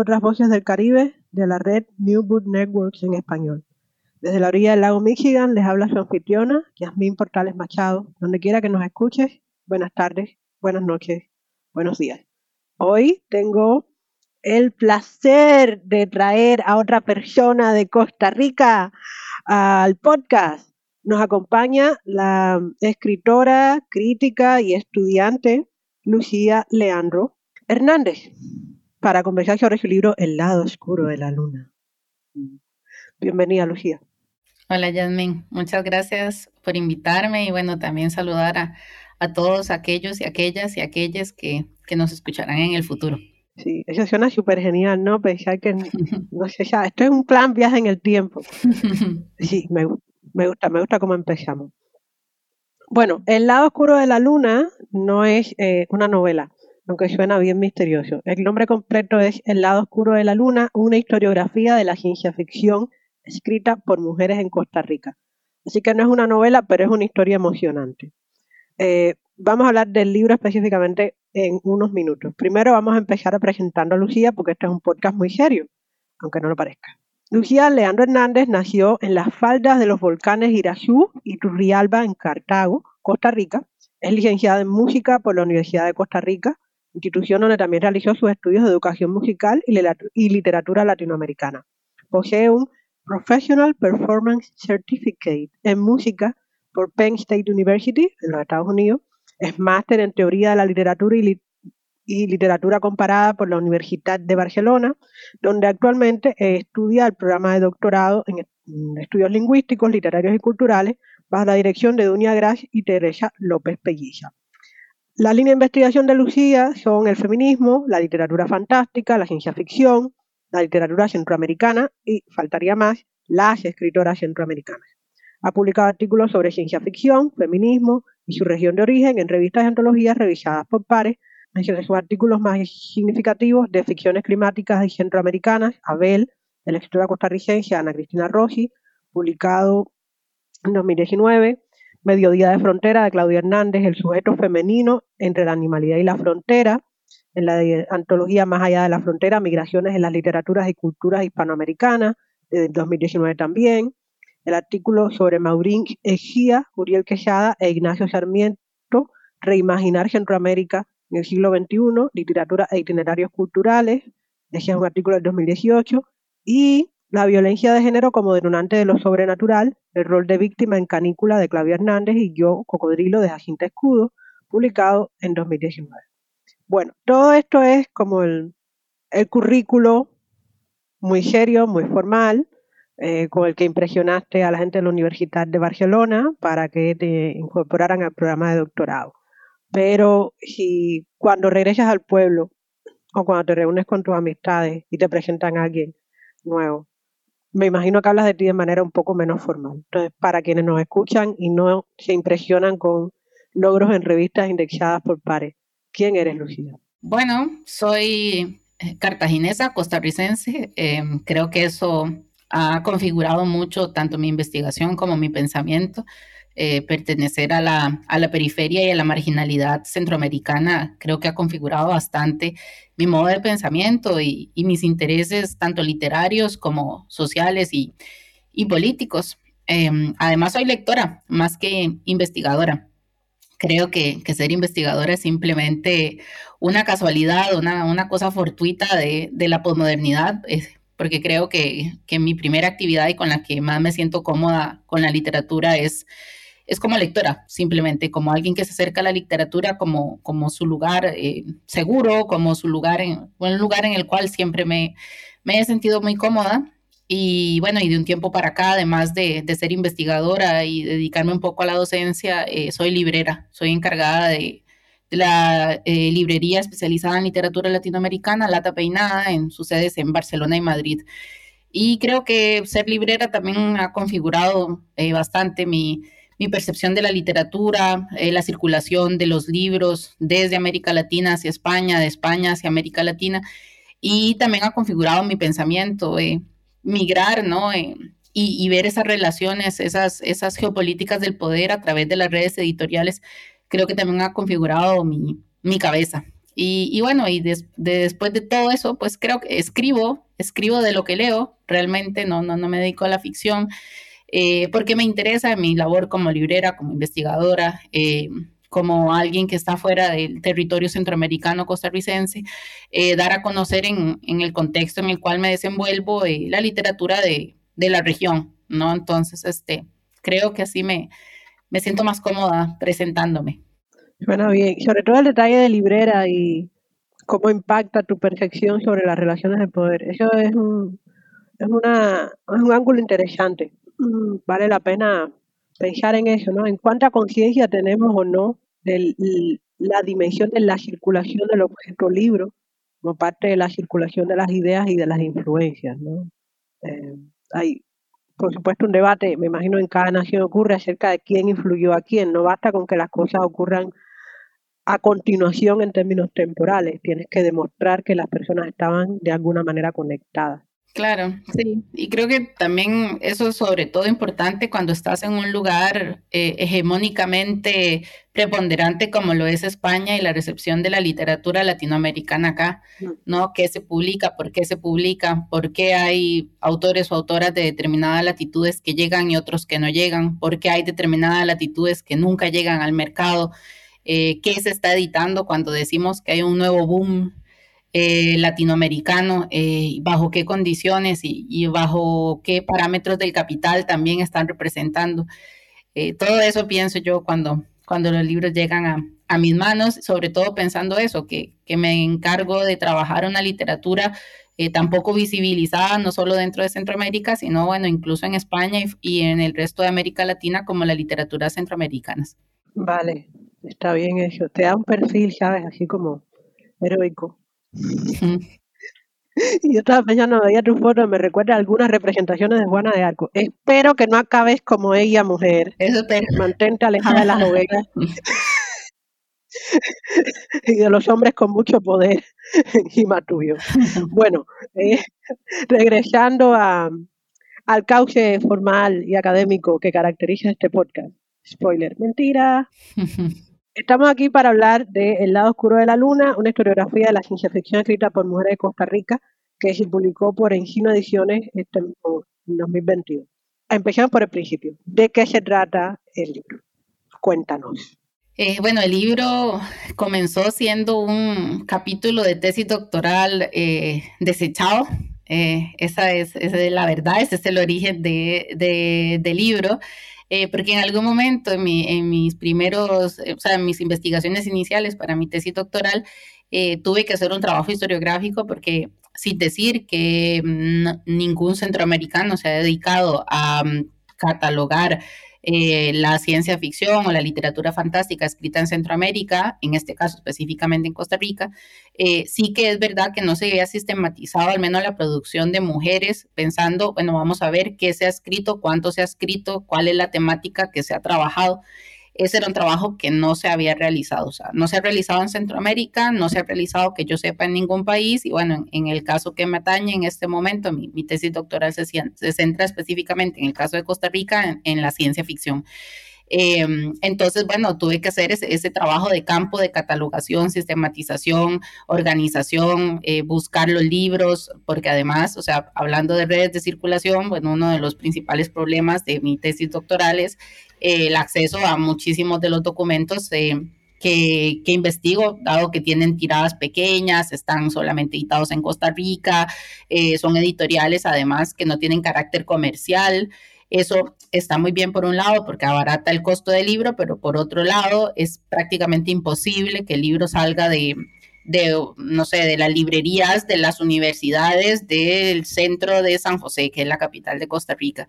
Otras Voces del Caribe de la red New Book Networks en español. Desde la orilla del lago Michigan les habla su anfitriona, Yasmín Portales Machado. Donde quiera que nos escuches, buenas tardes, buenas noches, buenos días. Hoy tengo el placer de traer a otra persona de Costa Rica al podcast. Nos acompaña la escritora, crítica y estudiante Lucía Leandro Hernández para conversar sobre su libro El lado oscuro de la luna. Bienvenida, Lucía. Hola, Yasmin. Muchas gracias por invitarme y bueno, también saludar a, a todos aquellos y aquellas y aquellas que, que, nos escucharán en el futuro. Sí, eso suena súper genial, ¿no? Pensar que, no sé, ya, esto es un plan viaje en el tiempo. Sí, me, me gusta, me gusta cómo empezamos. Bueno, El lado oscuro de la luna no es eh, una novela, aunque suena bien misterioso. El nombre completo es El lado oscuro de la luna, una historiografía de la ciencia ficción escrita por mujeres en Costa Rica. Así que no es una novela, pero es una historia emocionante. Eh, vamos a hablar del libro específicamente en unos minutos. Primero vamos a empezar presentando a Lucía, porque este es un podcast muy serio, aunque no lo parezca. Lucía Leandro Hernández nació en las faldas de los volcanes Irazú y Turrialba en Cartago, Costa Rica. Es licenciada en música por la Universidad de Costa Rica institución donde también realizó sus estudios de educación musical y literatura latinoamericana. Posee un Professional Performance Certificate en música por Penn State University en los Estados Unidos. Es máster en teoría de la literatura y, literatura comparada por la Universidad de Barcelona, donde actualmente estudia el programa de doctorado en estudios lingüísticos, literarios y culturales bajo la dirección de Dunia Gras y Teresa López Pelliza. La línea de investigación de Lucía son el feminismo, la literatura fantástica, la ciencia ficción, la literatura centroamericana y, faltaría más, las escritoras centroamericanas. Ha publicado artículos sobre ciencia ficción, feminismo y su región de origen en revistas y antologías revisadas por pares. Menciona sus artículos más significativos de ficciones climáticas y centroamericanas, Abel, de la escritora costarricense Ana Cristina Rossi, publicado en 2019, Mediodía de Frontera de Claudia Hernández, El sujeto femenino entre la animalidad y la frontera, en la antología Más allá de la frontera, Migraciones en las literaturas y culturas hispanoamericanas, de 2019 también, el artículo sobre Maurín Ejía, Uriel Quesada e Ignacio Sarmiento, Reimaginar Centroamérica en el siglo XXI, Literatura e Itinerarios Culturales, ese es un artículo del 2018, y la violencia de género como detonante de lo sobrenatural, el rol de víctima en Canícula de Claudia Hernández y Yo, Cocodrilo de Jacinta Escudo, publicado en 2019. Bueno, todo esto es como el, currículo muy serio, muy formal, eh, con el que impresionaste a la gente de la Universidad de Barcelona para que te incorporaran al programa de doctorado. Pero si cuando regresas al pueblo o cuando te reúnes con tus amistades y te presentan a alguien nuevo, me imagino que hablas de ti de manera un poco menos formal. Entonces, para quienes nos escuchan y no se impresionan con logros en revistas indexadas por pares, ¿quién eres, Lucía? Bueno, soy cartaginesa, costarricense. Em, creo que eso ha configurado mucho tanto mi investigación como mi pensamiento. Eh, pertenecer a la, a la periferia y a la marginalidad centroamericana creo que ha configurado bastante mi modo de pensamiento y, y mis intereses tanto literarios como sociales y, y políticos. Em, además, soy lectora más que investigadora. Creo que, que, ser investigadora es simplemente una casualidad, una, una cosa fortuita de, de la posmodernidad, porque creo que, que, mi primera actividad y con la que más me siento cómoda con la literatura es, es como lectora, simplemente como alguien que se acerca a la literatura como, como su lugar eh, seguro, como su lugar, en, un lugar en el cual siempre me, me he sentido muy cómoda y bueno, y de un tiempo para acá, además de, ser investigadora y dedicarme un poco a la docencia, eh, soy librera, soy encargada de, la eh, librería especializada en literatura latinoamericana, Lata Peinada, en sus sedes en Barcelona y Madrid. Y creo que ser librera también ha configurado eh, bastante mi, mi, percepción de la literatura, la circulación de los libros desde América Latina hacia España, de España hacia América Latina, y también ha configurado mi pensamiento migrar, ¿no? Eh, y, ver esas relaciones, esas, esas geopolíticas del poder a través de las redes editoriales, creo que también ha configurado mi, mi cabeza. Y, bueno, y después de todo eso, pues creo que escribo, escribo de lo que leo, realmente no, no, no me dedico a la ficción, eh, porque me interesa mi labor como librera, como investigadora, eh, como alguien que está fuera del territorio centroamericano costarricense, eh, dar a conocer en, el contexto en el cual me desenvuelvo eh, la literatura de, la región, ¿no? Entonces, este, creo que así me, me siento más cómoda presentándome. Bueno, bien, sobre todo el detalle de librera y cómo impacta tu percepción sobre las relaciones de poder. Eso es un, es una, es un ángulo interesante. Mm, vale la pena pensar en eso, ¿no? En cuánta conciencia tenemos o no de la dimensión de la circulación del objeto libro como parte de la circulación de las ideas y de las influencias, ¿no? Eh, hay, por supuesto, un debate, me imagino en cada nación ocurre acerca de quién influyó a quién. No basta con que las cosas ocurran a continuación en términos temporales, tienes que demostrar que las personas estaban de alguna manera conectadas. Claro, sí. Y creo que también eso es sobre todo importante cuando estás en un lugar eh, hegemónicamente preponderante como lo es España y la recepción de la literatura latinoamericana acá, ¿no? ¿Qué se publica? ¿Por qué se publica? ¿Por qué hay autores o autoras de determinadas latitudes que llegan y otros que no llegan? ¿Por qué hay determinadas latitudes que nunca llegan al mercado? Eh, ¿Qué se está editando cuando decimos que hay un nuevo boom eh, latinoamericano, eh, bajo qué condiciones y, bajo qué parámetros del capital también están representando. Eh, todo eso pienso yo cuando, cuando los libros llegan a, a mis manos, sobre todo pensando eso, que, que, me encargo de trabajar una literatura tampoco visibilizada, no solo dentro de Centroamérica, sino bueno, incluso en España y, y en el resto de América Latina como la literatura centroamericana. Vale, está bien eso. Te da un perfil, ¿sabes? Así como heroico. Y yo estaba pensando, veía tu foto, me recuerda algunas representaciones de Juana de Arco. Espero que no acabes como ella, mujer. Eso te... Mantente alejada de las novelas y de los hombres con mucho poder encima tuyo. Bueno, eh, regresando a, al cauce formal y académico que caracteriza este podcast. Spoiler, mentira. Estamos aquí para hablar de El lado oscuro de la luna, una historiografía de la ciencia ficción escrita por mujeres de Costa Rica que se publicó por Engino Ediciones este, en 2022. Empecemos por el principio. ¿De qué se trata el libro? Cuéntanos. Eh, bueno, el libro comenzó siendo un capítulo de tesis doctoral eh, desechado. Eh, esa, es, la verdad, ese es el origen de, del libro. Eh, porque en algún momento en, mis primeros, eh, o sea, en mis investigaciones iniciales para mi tesis doctoral, eh, tuve que hacer un trabajo historiográfico porque sin decir que mm, ningún centroamericano se ha dedicado a mm, catalogar eh, la ciencia ficción o la literatura fantástica escrita en Centroamérica, en este caso específicamente en Costa Rica, eh, sí que es verdad que no se había sistematizado al menos la producción de mujeres, pensando, bueno, vamos a ver qué se ha escrito, cuánto se ha escrito, cuál es la temática que se ha trabajado. Ese era un trabajo que no se había realizado, o sea, no se ha realizado en Centroamérica, no se ha realizado que yo sepa en ningún país, y bueno, en, el caso que me atañe en este momento, mi, tesis doctoral se, se, centra específicamente en el caso de Costa Rica en la ciencia ficción. Em, entonces, bueno, tuve que hacer ese, trabajo de campo de catalogación, sistematización, organización, eh, buscar los libros, porque además, o sea, hablando de redes de circulación, bueno, uno de los principales problemas de mi tesis doctoral es eh, el acceso a muchísimos de los documentos. que, que, investigo, dado que tienen tiradas pequeñas, están solamente editados en Costa Rica, eh, son editoriales además que no tienen carácter comercial. Eso está muy bien por un lado porque abarata el costo del libro, pero por otro lado es prácticamente imposible que el libro salga de, no sé, de las librerías de las universidades del centro de San José, que es la capital de Costa Rica.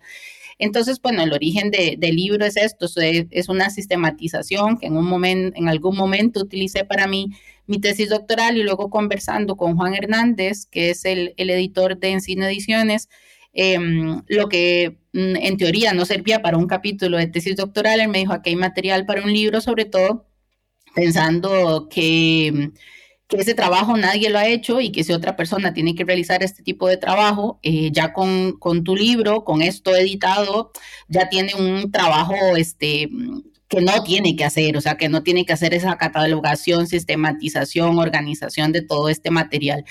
Entonces, bueno, el origen del libro es esto, es, una sistematización que en, un momento, en algún momento utilicé para mí mi tesis doctoral y luego conversando con Juan Hernández, que es el, el editor de Encino Ediciones, Em, lo que mm, en teoría no servía para un capítulo de tesis doctoral, él me dijo, aquí hay material para un libro, sobre todo pensando que, que ese trabajo nadie lo ha hecho y que si otra persona tiene que realizar este tipo de trabajo, eh, ya con, con, tu libro, con esto editado, ya tiene un trabajo este, que no tiene que hacer, o sea, que no tiene que hacer esa catalogación, sistematización, organización de todo este material.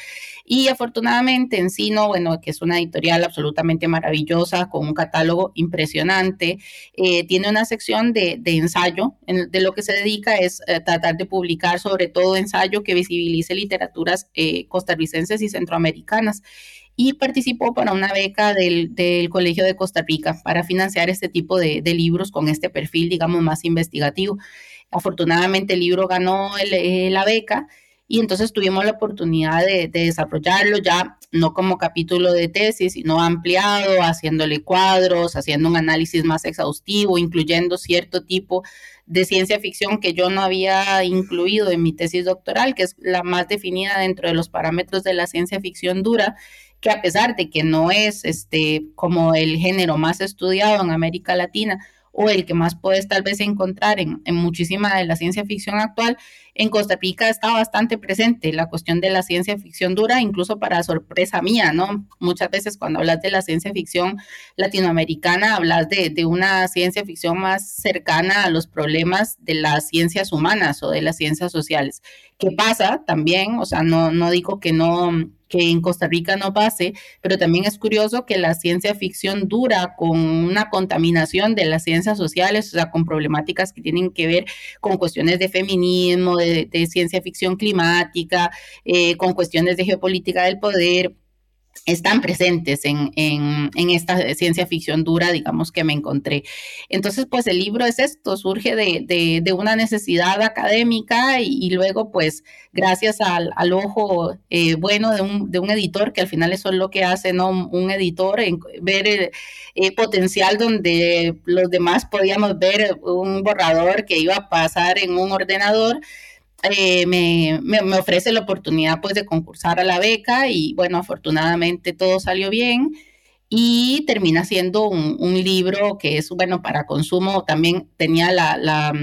Y afortunadamente Encino, bueno, que es una editorial absolutamente maravillosa, con un catálogo impresionante, eh, tiene una sección de, ensayo, de lo que se dedica es eh, tratar de publicar sobre todo ensayo que visibilice literaturas eh, costarricenses y centroamericanas y participó para una beca del, Colegio de Costa Rica para financiar este tipo de, libros con este perfil, digamos, más investigativo. Afortunadamente el libro ganó eh, la beca y entonces tuvimos la oportunidad de, desarrollarlo ya no como capítulo de tesis, sino ampliado, haciéndole cuadros, haciendo un análisis más exhaustivo, incluyendo cierto tipo de ciencia ficción que yo no había incluido en mi tesis doctoral, que es la más definida dentro de los parámetros de la ciencia ficción dura que a pesar de que no es este como el género más estudiado en América Latina o el que más puedes tal vez encontrar en, en muchísima de la ciencia ficción actual, en Costa Rica está bastante presente la cuestión de la ciencia ficción dura, incluso para sorpresa mía, ¿no? Muchas veces cuando hablas de la ciencia ficción latinoamericana, hablas de, de una ciencia ficción más cercana a los problemas de las ciencias humanas o de las ciencias sociales. ¿Qué pasa también? O sea, no, no digo que no que en Costa Rica no pase, pero también es curioso que la ciencia ficción dura con una contaminación de las ciencias sociales, o sea, con problemáticas que tienen que ver con cuestiones de feminismo, de, ciencia ficción climática, eh, con cuestiones de geopolítica del poder, están presentes en, esta ciencia ficción dura, digamos, que me encontré. Entonces, pues el libro es esto, surge de, una necesidad académica y, luego, pues, gracias al, ojo eh, bueno de un, editor, que al final eso es lo que hace, ¿no? Un editor, en, ver el eh, potencial donde los demás podíamos ver un borrador que iba a pasar en un ordenador eh, me, me, ofrece la oportunidad pues de concursar a la beca y bueno, afortunadamente todo salió bien y termina siendo un, libro que es bueno para consumo. También tenía la, la,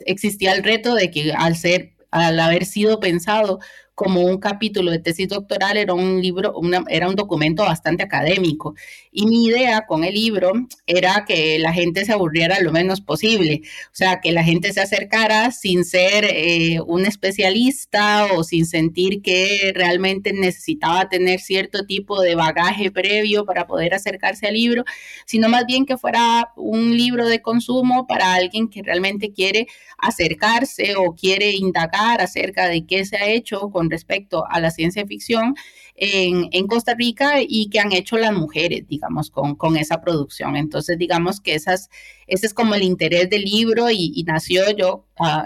existía el reto de que al ser, al haber sido pensado como un capítulo de tesis doctoral, era un libro, era un documento bastante académico. Y mi idea con el libro era que la gente se aburriera lo menos posible, o sea, que la gente se acercara sin ser eh, un especialista o sin sentir que realmente necesitaba tener cierto tipo de bagaje previo para poder acercarse al libro, sino más bien que fuera un libro de consumo para alguien que realmente quiere acercarse o quiere indagar acerca de qué se ha hecho con respecto a la ciencia ficción en, Costa Rica y que han hecho las mujeres, digamos, con, con esa producción. Entonces, digamos que esas, ese es como el interés del libro y, nació yo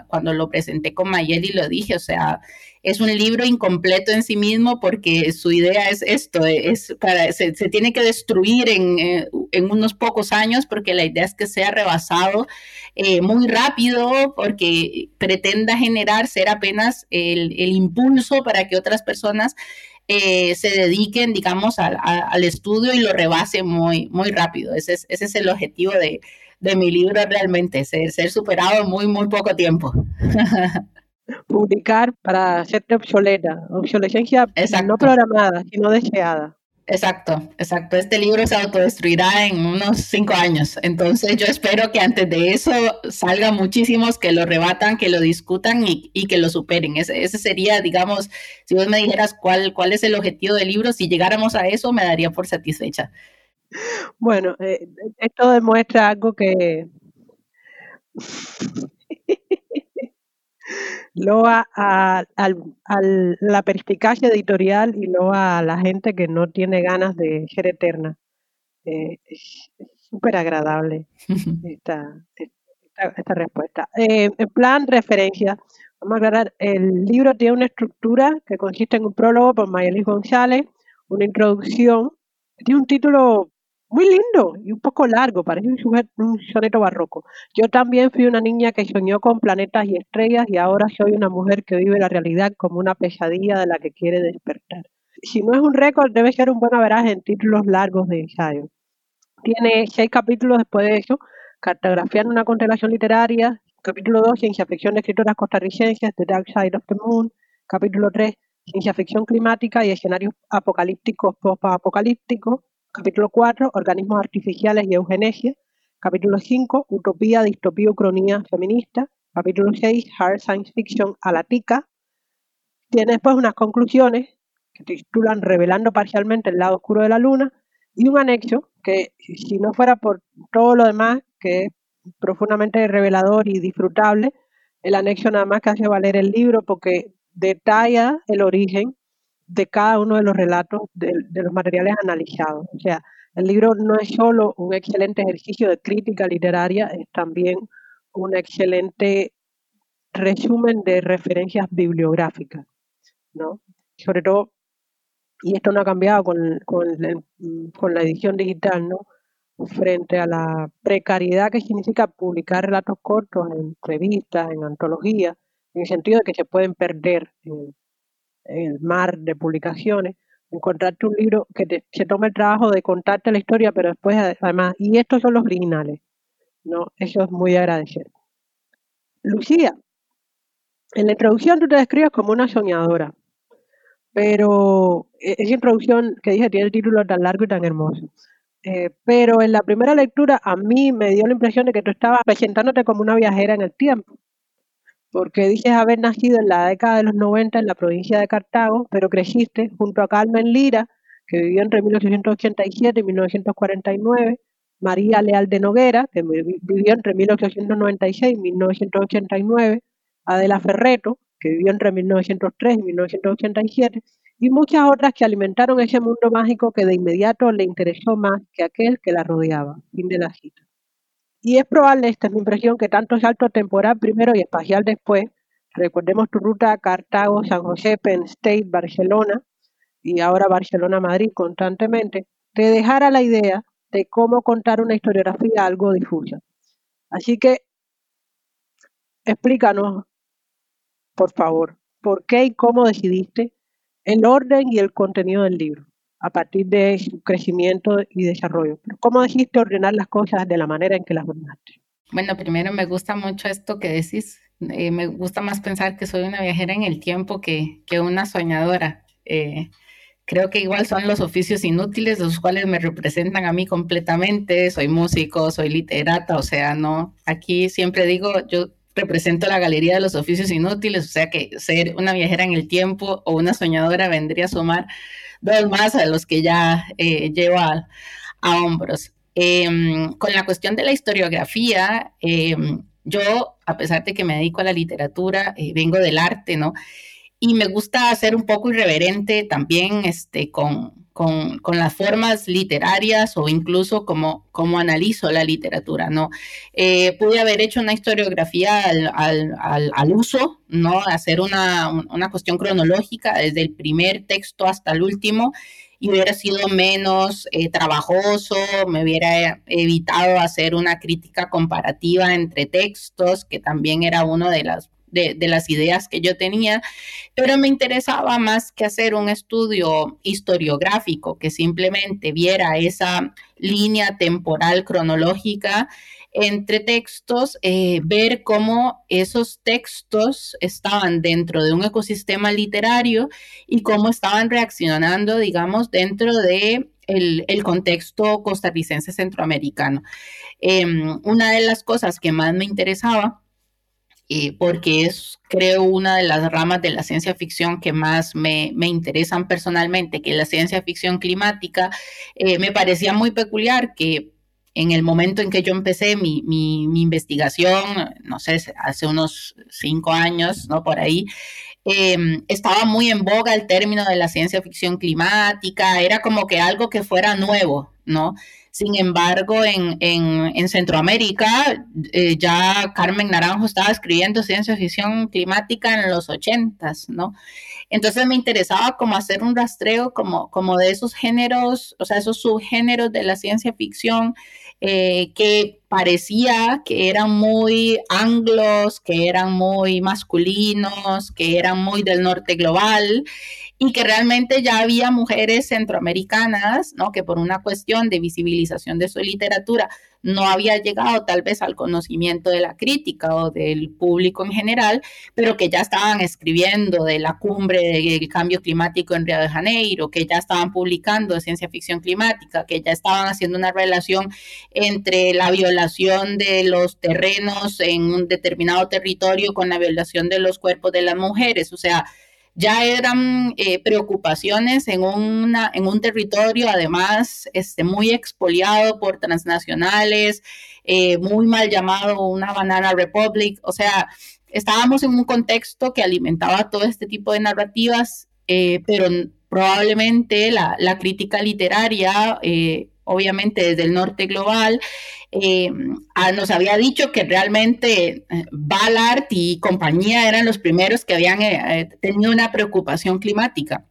cuando lo presenté con Mayeli, lo dije, o sea, es un libro incompleto en sí mismo porque su idea es esto, es para, se, tiene que destruir en, eh, en, unos pocos años porque la idea es que sea rebasado eh, muy rápido porque pretenda generar ser apenas el, el impulso para que otras personas eh, se dediquen, digamos, al, al, estudio y lo rebasen muy, muy rápido. Ese es, ese es el objetivo de, de mi libro realmente, ser, ser superado en muy, muy poco tiempo. Publicar para hacerte obsoleta, obsolescencia no programada, sino deseada. Exacto, exacto. Este libro se autodestruirá en unos cinco años. Entonces yo espero que antes de eso salgan muchísimos que lo rebatan, que lo discutan y, que lo superen. Ese, ese, sería, digamos, si vos me dijeras cuál, cuál es el objetivo del libro, si llegáramos a eso, me daría por satisfecha. Bueno, eh, esto demuestra algo que loa a, la perspicacia editorial y loa a la gente que no tiene ganas de ser eterna. Eh, es súper agradable esta, esta, respuesta. Eh, en plan referencia, vamos a aclarar, el libro tiene una estructura que consiste en un prólogo por Mayelis González, una introducción, tiene un título muy lindo y un poco largo, parece un, un soneto barroco. Yo también fui una niña que soñó con planetas y estrellas y ahora soy una mujer que vive la realidad como una pesadilla de la que quiere despertar. Si no es un récord, debe ser un buen averaje en títulos largos de ensayo. Tiene seis capítulos después de eso, cartografiando una constelación literaria, capítulo 2, ciencia ficción de escritoras costarricenses, The Dark Side of the Moon, capítulo 3, ciencia ficción climática y escenarios apocalípticos post-apocalípticos, Capítulo 4, Organismos Artificiales y Eugenesia. Capítulo 5, Utopía, Distopía, Ucronía Feminista. Capítulo 6, Hard Science Fiction a la TICA. Tiene después unas conclusiones que titulan Revelando parcialmente el lado oscuro de la luna y un anexo que si no fuera por todo lo demás, que es profundamente revelador y disfrutable, el anexo nada más que hace valer el libro porque detalla el origen de cada uno de los relatos de, los materiales analizados. O sea, el libro no es solo un excelente ejercicio de crítica literaria, es también un excelente resumen de referencias bibliográficas, ¿no? Sobre todo, y esto no ha cambiado con, con la edición digital, ¿no? Frente a la precariedad que significa publicar relatos cortos en revistas, en antologías, en el sentido de que se pueden perder en, el mar de publicaciones, encontrarte un libro que te, se tome el trabajo de contarte la historia, pero después además, y estos son los originales, ¿no? Eso es muy agradecer. Lucía, en la introducción tú te describes como una soñadora, pero e, esa introducción que dije tiene el título tan largo y tan hermoso. Eh, pero en la primera lectura a mí me dio la impresión de que tú estabas presentándote como una viajera en el tiempo porque dices haber nacido en la década de los 90 en la provincia de Cartago, pero creciste junto a Carmen Lira, que vivió entre 1887 y 1949, María Leal de Noguera, que vivió entre 1896 y 1989, Adela Ferreto, que vivió entre 1903 y 1987, y muchas otras que alimentaron ese mundo mágico que de inmediato le interesó más que aquel que la rodeaba. Fin de la cita. Y es probable, esta es mi impresión, que tanto salto temporal primero y espacial después, recordemos tu ruta a Cartago, San José, Penn State, Barcelona y ahora Barcelona-Madrid constantemente, te dejara la idea de cómo contar una historiografía algo difusa. Así que explícanos, por favor, por qué y cómo decidiste el orden y el contenido del libro a partir de su crecimiento y desarrollo. ¿Cómo decidiste ordenar las cosas de la manera en que las ordenaste? Bueno, primero me gusta mucho esto que decís. Eh, me gusta más pensar que soy una viajera en el tiempo que, que una soñadora. Eh, creo que igual son los oficios inútiles, los cuales me representan a mí completamente. Soy músico, soy literata, o sea, no. Aquí siempre digo, yo represento la galería de los oficios inútiles, o sea que ser una viajera en el tiempo o una soñadora vendría a sumar dos más a los que ya eh, llevo a, hombros. Em, con la cuestión de la historiografía, em, yo, a pesar de que me dedico a la literatura, eh, vengo del arte, ¿no? Y me gusta ser un poco irreverente también este, con, con, las formas literarias o incluso como, como analizo la literatura, ¿no? Eh, pude haber hecho una historiografía al, uso, ¿no? Hacer una, una, cuestión cronológica desde el primer texto hasta el último y hubiera sido menos eh, trabajoso, me hubiera evitado hacer una crítica comparativa entre textos, que también era uno de las de, las ideas que yo tenía, pero me interesaba más que hacer un estudio historiográfico que simplemente viera esa línea temporal cronológica entre textos, eh, ver cómo esos textos estaban dentro de un ecosistema literario y cómo estaban reaccionando, digamos, dentro de el, contexto costarricense centroamericano. Em, una de las cosas que más me interesaba eh, porque es, creo, una de las ramas de la ciencia ficción que más me, interesan personalmente, que es la ciencia ficción climática. Eh, me parecía muy peculiar que en el momento en que yo empecé mi, investigación, no sé, hace unos cinco años, ¿no? Por ahí, em, estaba muy en boga el término de la ciencia ficción climática, era como que algo que fuera nuevo, ¿no? Sin embargo, en, Centroamérica, eh, ya Carmen Naranjo estaba escribiendo ciencia ficción climática en los ochentas, ¿no? Entonces me interesaba como hacer un rastreo como, como de esos géneros, o sea, esos subgéneros de la ciencia ficción eh, que parecía que eran muy anglos, que eran muy masculinos, que eran muy del norte global y que realmente ya había mujeres centroamericanas, ¿no? Que por una cuestión de visibilización de su literatura no había llegado tal vez al conocimiento de la crítica o del público en general, pero que ya estaban escribiendo de la cumbre del cambio climático en Río de Janeiro, que ya estaban publicando ciencia ficción climática, que ya estaban haciendo una relación entre la violación de los terrenos en un determinado territorio con la violación de los cuerpos de las mujeres, o sea, ya eran eh, preocupaciones en, un territorio además este, muy expoliado por transnacionales, eh, muy mal llamado una banana republic, o sea, estábamos en un contexto que alimentaba todo este tipo de narrativas, eh, pero probablemente la crítica literaria obviamente desde el norte global, eh, nos había dicho que realmente eh, Ballard y compañía eran los primeros que habían eh, tenido una preocupación climática.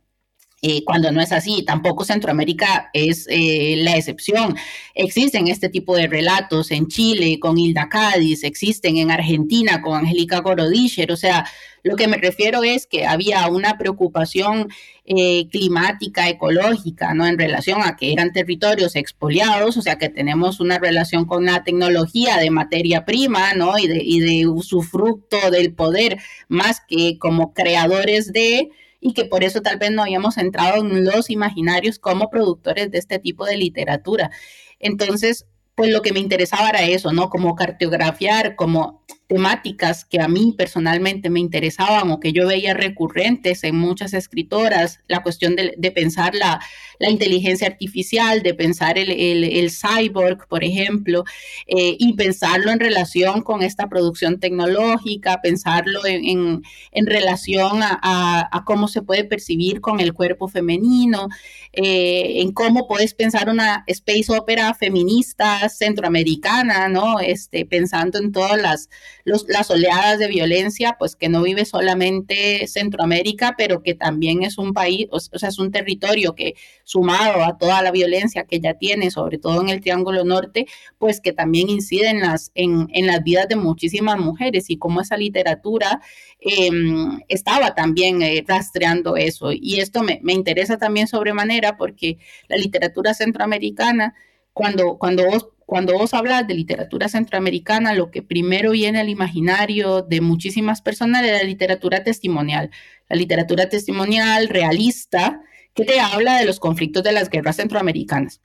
Cuando no es así, tampoco Centroamérica es la excepción. Existen este tipo de relatos en Chile con Hilda Cádiz, existen en Argentina con Angélica Gorodischer, o sea, lo que me refiero es que había una preocupación eh, climática, ecológica, ¿no? En relación a que eran territorios expoliados, o sea que tenemos una relación con la tecnología de materia prima, ¿no? Y de, y de usufructo del poder, más que como creadores de y que por eso tal vez no habíamos entrado en los imaginarios como productores de este tipo de literatura. Entonces, pues lo que me interesaba era eso, ¿no? Como cartografiar, como temáticas que a mí personalmente me interesaban o que yo veía recurrentes en muchas escritoras, la cuestión de, pensar la, inteligencia artificial, de pensar el, cyborg, por ejemplo, eh, y pensarlo en relación con esta producción tecnológica, pensarlo en, relación a, cómo se puede percibir con el cuerpo femenino, eh, en cómo puedes pensar una space opera feminista centroamericana, ¿no? Este, pensando en todas las las oleadas de violencia, pues que no vive solamente Centroamérica, pero que también es un país, o, sea, es un territorio que sumado a toda la violencia que ya tiene, sobre todo en el Triángulo Norte, pues que también incide en las, en, las vidas de muchísimas mujeres y cómo esa literatura em, estaba también eh, rastreando eso. Y esto me, me interesa también sobremanera porque la literatura centroamericana, cuando, cuando vos cuando vos hablas de literatura centroamericana, lo que primero viene al imaginario de muchísimas personas es la literatura testimonial, la literatura testimonial realista que te habla de los conflictos de las guerras centroamericanas.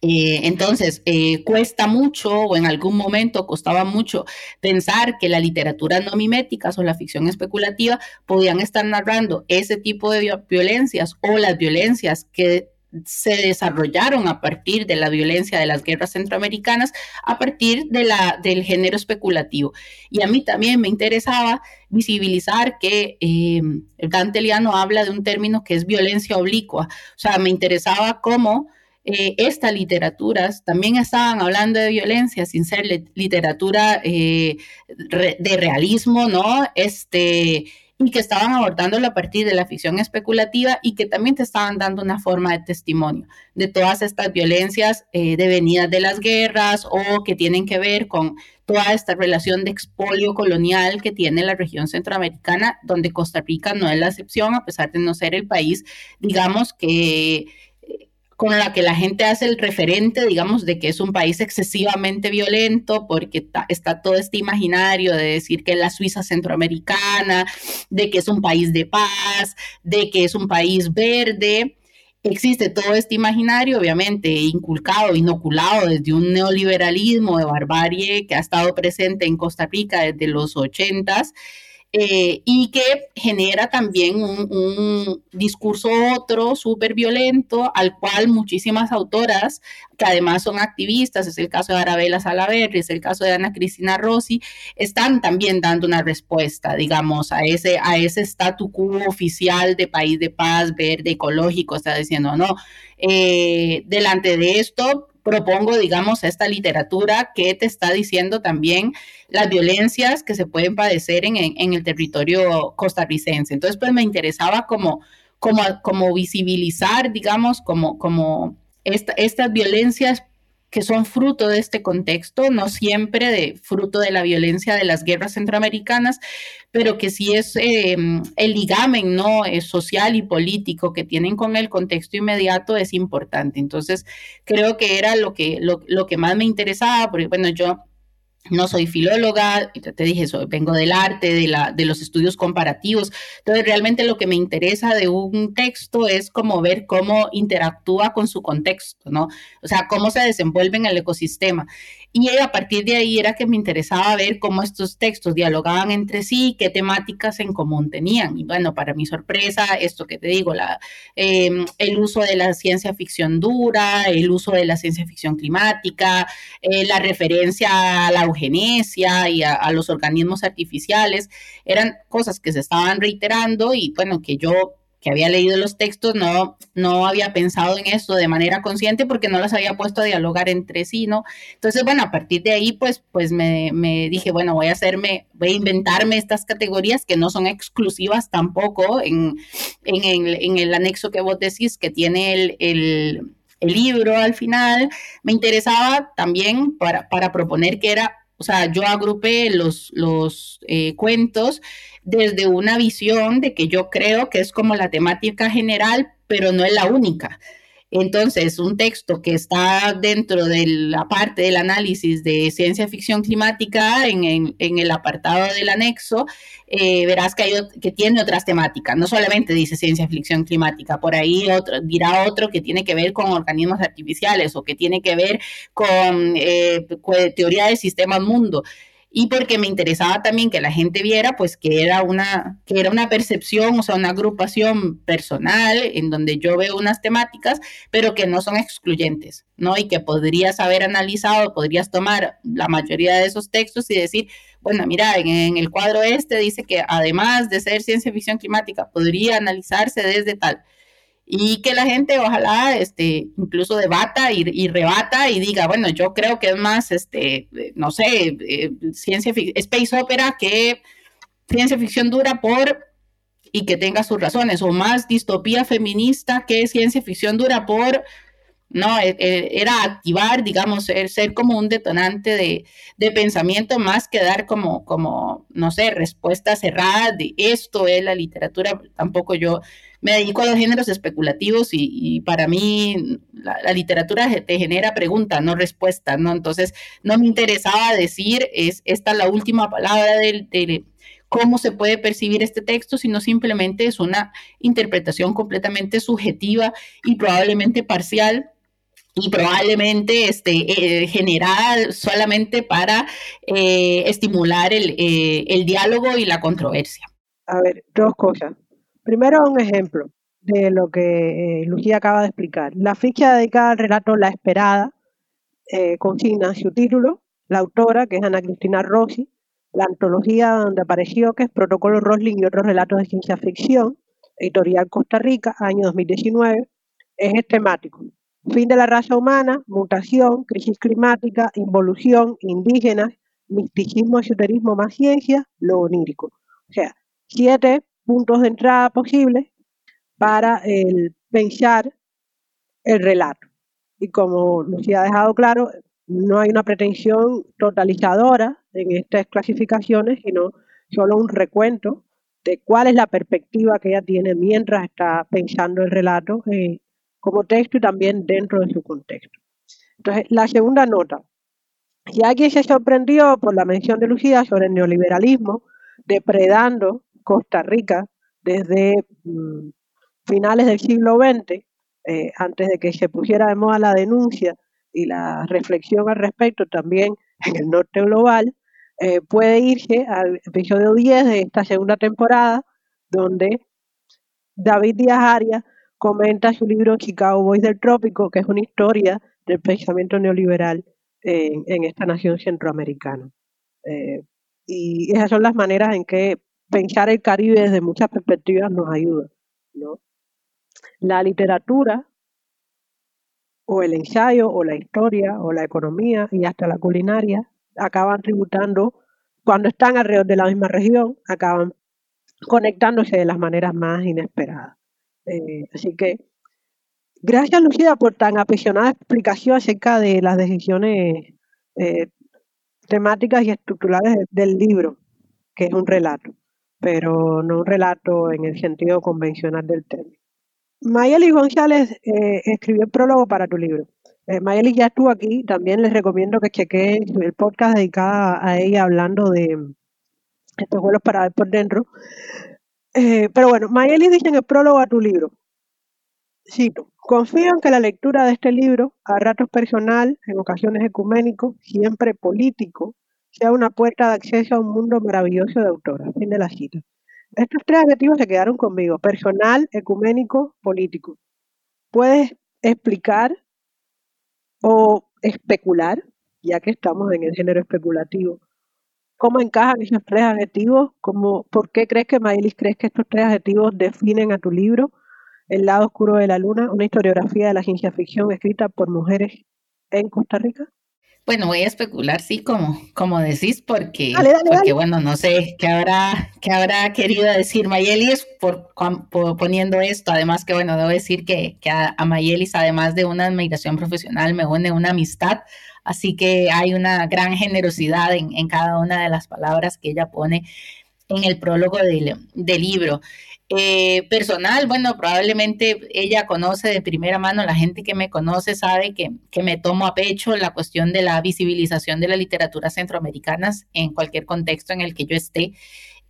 Eh, entonces, eh, cuesta mucho, o en algún momento costaba mucho, pensar que la literatura no mimética o la ficción especulativa podían estar narrando ese tipo de violencias o las violencias que se desarrollaron a partir de la violencia de las guerras centroamericanas, a partir de la, del género especulativo. Y a mí también me interesaba visibilizar que eh, Dante Liano habla de un término que es violencia oblicua. O sea, me interesaba cómo eh, estas literaturas también estaban hablando de violencia sin ser literatura eh, de realismo, ¿no? Este y que estaban abordándolo a partir de la ficción especulativa y que también te estaban dando una forma de testimonio de todas estas violencias eh, devenidas de las guerras o que tienen que ver con toda esta relación de expolio colonial que tiene la región centroamericana, donde Costa Rica no es la excepción, a pesar de no ser el país, digamos, que con la que la gente hace el referente, digamos, de que es un país excesivamente violento, porque está todo este imaginario de decir que es la Suiza centroamericana, de que es un país de paz, de que es un país verde. Existe todo este imaginario, obviamente, inculcado, inoculado desde un neoliberalismo de barbarie que ha estado presente en Costa Rica desde los ochentas eh, y que genera también un, discurso otro súper violento al cual muchísimas autoras que además son activistas, es el caso de Arabella Salaverri, es el caso de Ana Cristina Rossi, están también dando una respuesta, digamos, a ese, a ese statu quo oficial de país de paz, verde, ecológico, está diciendo, no, eh, delante de esto propongo, digamos, esta literatura que te está diciendo también las violencias que se pueden padecer en, el territorio costarricense. Entonces, pues me interesaba como, como, como visibilizar, digamos, como, como estas violencias que son fruto de este contexto, no siempre de fruto de la violencia de las guerras centroamericanas, pero que sí es em, el ligamen ¿no? Es social y político que tienen con el contexto inmediato es importante. Entonces, creo que era lo que, lo, lo que más me interesaba, porque bueno, yo no soy filóloga, te dije, soy, vengo del arte, de, los estudios comparativos. Entonces, realmente lo que me interesa de un texto es como ver cómo interactúa con su contexto, ¿no? O sea, cómo se desenvuelve en el ecosistema. Y a partir de ahí era que me interesaba ver cómo estos textos dialogaban entre sí, qué temáticas en común tenían. Y bueno, para mi sorpresa, esto que te digo, em, el uso de la ciencia ficción dura, el uso de la ciencia ficción climática, eh, la referencia a la eugenesia y a los organismos artificiales, eran cosas que se estaban reiterando y bueno, que yo que había leído los textos no, no había pensado en eso de manera consciente porque no las había puesto a dialogar entre sí, ¿no? Entonces, bueno, a partir de ahí, pues, pues me, dije, bueno, voy a hacerme, voy a inventarme estas categorías que no son exclusivas tampoco en, en, el, anexo que vos decís que tiene el, libro al final. Me interesaba también para, para proponer que era o sea, yo agrupé los, los eh, cuentos desde una visión de que yo creo que es como la temática general, pero no es la única. Entonces, un texto que está dentro de la parte del análisis de ciencia ficción climática, en, el apartado del anexo, eh, verás que, hay, que tiene otras temáticas. No solamente dice ciencia ficción climática, por ahí otro, dirá otro que tiene que ver con organismos artificiales o que tiene que ver con eh, teoría del sistema mundo y porque me interesaba también que la gente viera pues que era una que era una percepción, o sea, una agrupación personal en donde yo veo unas temáticas, pero que no son excluyentes, ¿no? Y que podrías haber analizado, podrías tomar la mayoría de esos textos y decir, bueno, mira, en, el cuadro este dice que además de ser ciencia ficción climática, podría analizarse desde tal y que la gente ojalá este, incluso debata y, rebata y diga, bueno, yo creo que es más, este, no sé, eh, ciencia space opera que ciencia ficción dura por y que tenga sus razones, o más distopía feminista que ciencia ficción dura por, no, e, e, era activar, digamos, ser, como un detonante de, de, pensamiento más que dar como, como, no sé, respuesta cerrada de esto es la literatura, tampoco yo me dedico a los géneros especulativos y, para mí la, literatura te genera pregunta, no respuesta, ¿no? Entonces, no me interesaba decir, es esta la última palabra de cómo se puede percibir este texto, sino simplemente es una interpretación completamente subjetiva y probablemente parcial y probablemente este, eh, generada solamente para eh, estimular el, eh, el diálogo y la controversia. A ver, dos cosas. Primero, un ejemplo de lo que eh, Lucía acaba de explicar. La ficha dedicada al relato La Esperada eh, consigna su título, la autora, que es Ana Cristina Rossi, la antología donde apareció, que es Protocolo Rosling y otros relatos de ciencia ficción, editorial Costa Rica, año 2019, es temático. Fin de la raza humana, mutación, crisis climática, involución, indígenas, misticismo, esoterismo más ciencia, lo onírico. O sea, siete puntos de entrada posibles para el pensar el relato. Y como nos ha dejado claro, no hay una pretensión totalizadora en estas clasificaciones, sino solo un recuento de cuál es la perspectiva que ella tiene mientras está pensando el relato eh, como texto y también dentro de su contexto. Entonces, la segunda nota. Si alguien se sorprendió por la mención de Lucía sobre el neoliberalismo depredando Costa Rica desde mm, finales del siglo XX, eh, antes de que se pusiera de moda la denuncia y la reflexión al respecto también en el norte global, eh, puede irse al episodio 10 de esta segunda temporada, donde David Díaz Arias comenta su libro Chicago Boys del Trópico, que es una historia del pensamiento neoliberal en, esta nación centroamericana. Eh, y esas son las maneras en que pensar el Caribe desde muchas perspectivas nos ayuda. La literatura o el ensayo o la historia o la economía y hasta la culinaria acaban tributando, cuando están alrededor de la misma región, acaban conectándose de las maneras más inesperadas. Eh, así que gracias Lucía por tan apasionada explicación acerca de las decisiones eh, temáticas y estructurales del libro, que es un relato, pero no un relato en el sentido convencional del término. Mayeli González eh, escribió el prólogo para tu libro. Eh, Mayeli ya estuvo aquí, también les recomiendo que chequeen el podcast dedicado a ella hablando de estos vuelos para ver por dentro. Eh, pero bueno, Mayeli dice en el prólogo a tu libro, cito, confío en que la lectura de este libro, a ratos personal, en ocasiones ecuménico, siempre político, sea una puerta de acceso a un mundo maravilloso de autora. Fin de la cita. Estos tres adjetivos se quedaron conmigo, personal, ecuménico, político. ¿Puedes explicar o especular, ya que estamos en el género especulativo, cómo encajan esos tres adjetivos? ¿Cómo, ¿Por qué crees que Maelis crees que estos tres adjetivos definen a tu libro? El lado oscuro de la luna, una historiografía de la ciencia ficción escrita por mujeres en Costa Rica. Bueno, voy a especular, sí, como, como decís, porque, porque bueno, no sé qué habrá, qué habrá querido decir Mayelis por, poniendo esto. Además que, bueno, debo decir que, a, Mayelis, además de una admiración profesional, me une una amistad. Así que hay una gran generosidad en, cada una de las palabras que ella pone en el prólogo del, libro. Eh, personal, bueno, probablemente ella conoce de primera mano, la gente que me conoce sabe que, me tomo a pecho la cuestión de la visibilización de la literatura centroamericanas en cualquier contexto en el que yo esté.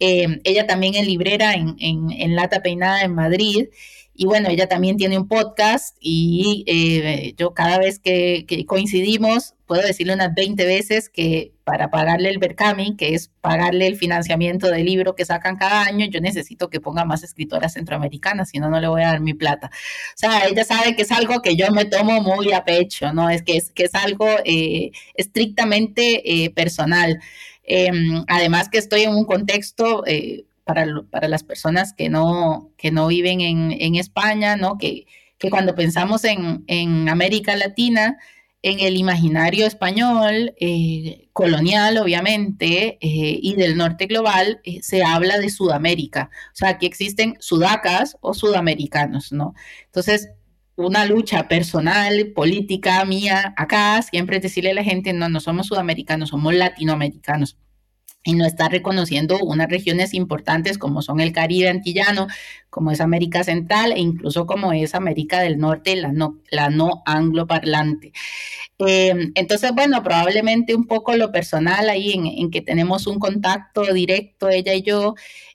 Eh, ella también es librera en, en, en Lata Peinada en Madrid y bueno, ella también tiene un podcast y eh, yo cada vez que, coincidimos, puedo decirle unas 20 veces que para pagarle el Berkami, que es pagarle el financiamiento del libro que sacan cada año, yo necesito que ponga más escritoras centroamericanas, si no, no le voy a dar mi plata. O sea, ella sabe que es algo que yo me tomo muy a pecho, ¿no? Es que es, que es algo eh, estrictamente eh, personal. Em, además que estoy en un contexto para, las personas que no, que no viven en, España, ¿no? Que, que cuando pensamos en, América Latina, en el imaginario español, eh, colonial obviamente, eh, y del norte global, eh, se habla de Sudamérica. O sea, aquí existen sudacas o sudamericanos, ¿no? Entonces, una lucha personal, política mía acá, siempre decirle a la gente, no, no somos sudamericanos, somos latinoamericanos y no está reconociendo unas regiones importantes como son el Caribe antillano, como es América Central e incluso como es América del Norte, la no, la no angloparlante. Eh, entonces, bueno, probablemente un poco lo personal ahí en, que tenemos un contacto directo, ella y yo.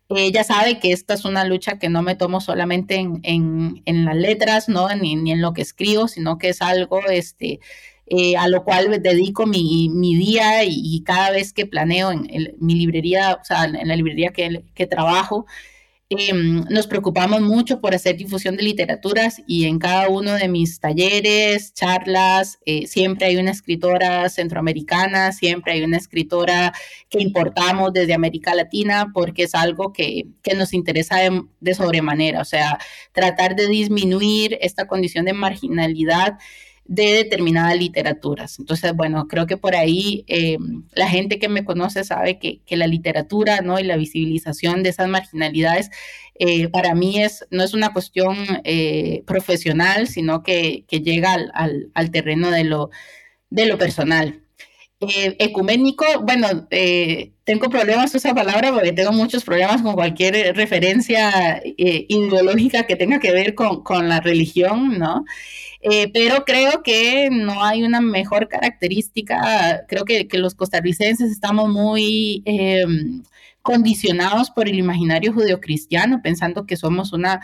Ella sabe que esta es una lucha que no me tomo solamente en, en, las letras, ¿no? Ni, ni, en lo que escribo, sino que es algo este, eh, a lo cual dedico mi, día y, cada vez que planeo en mi librería, o sea, en la librería que, trabajo, em, nos preocupamos mucho por hacer difusión de literaturas y en cada uno de mis talleres, charlas, eh, siempre hay una escritora centroamericana, siempre hay una escritora que importamos desde América Latina porque es algo que, nos interesa de, de sobremanera, o sea, tratar de disminuir esta condición de marginalidad de determinadas literaturas. Entonces, bueno, creo que por ahí eh, la gente que me conoce sabe que, la literatura ¿no? y la visibilización de esas marginalidades eh, para mí es, no es una cuestión eh, profesional, sino que, llega al, terreno de lo, de lo personal. Eh, ecuménico, bueno, eh, tengo problemas con esa palabra porque tengo muchos problemas con cualquier referencia eh, ideológica que tenga que ver con, con la religión, ¿no? Pero creo que no hay una mejor característica, creo que, los costarricenses estamos muy em, condicionados por el imaginario judeocristiano, pensando que somos una,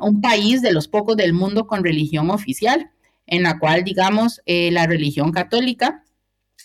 un país de los pocos del mundo con religión oficial, en la cual, digamos, la religión católica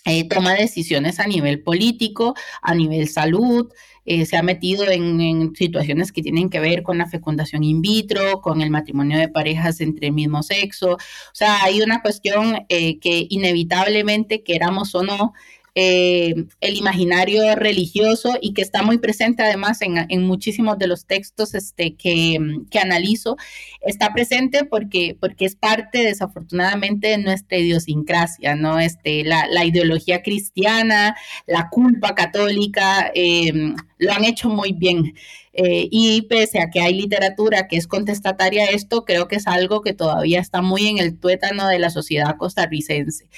eh, toma decisiones a nivel político, a nivel salud, eh, se ha metido en, situaciones que tienen que ver con la fecundación in vitro, con el matrimonio de parejas entre el mismo sexo. O sea, hay una cuestión eh, que inevitablemente, queramos o no, eh, el imaginario religioso y que está muy presente además en, muchísimos de los textos este, que, analizo, está presente porque, porque es parte desafortunadamente de nuestra idiosincrasia, ¿no? Este, la, ideología cristiana, la culpa católica, eh, lo han hecho muy bien. Eh, y pese a que hay literatura que es contestataria a esto, creo que es algo que todavía está muy en el tuétano de la sociedad costarricense.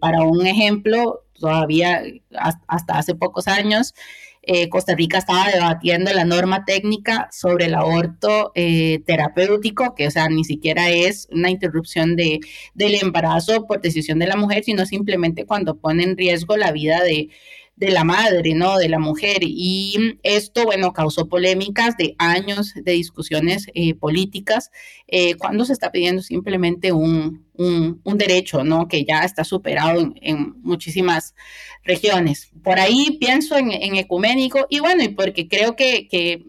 para un ejemplo, todavía hasta hace pocos años, eh, Costa Rica estaba debatiendo la norma técnica sobre el aborto eh, terapéutico, que o sea, ni siquiera es una interrupción de, del embarazo por decisión de la mujer, sino simplemente cuando pone en riesgo la vida de, de la madre, ¿no? De la mujer. Y esto, bueno, causó polémicas de años de discusiones eh, políticas eh, cuando se está pidiendo simplemente un, un, derecho, ¿no? Que ya está superado en, muchísimas regiones. Por ahí pienso en, ecuménico y bueno, y porque creo que, que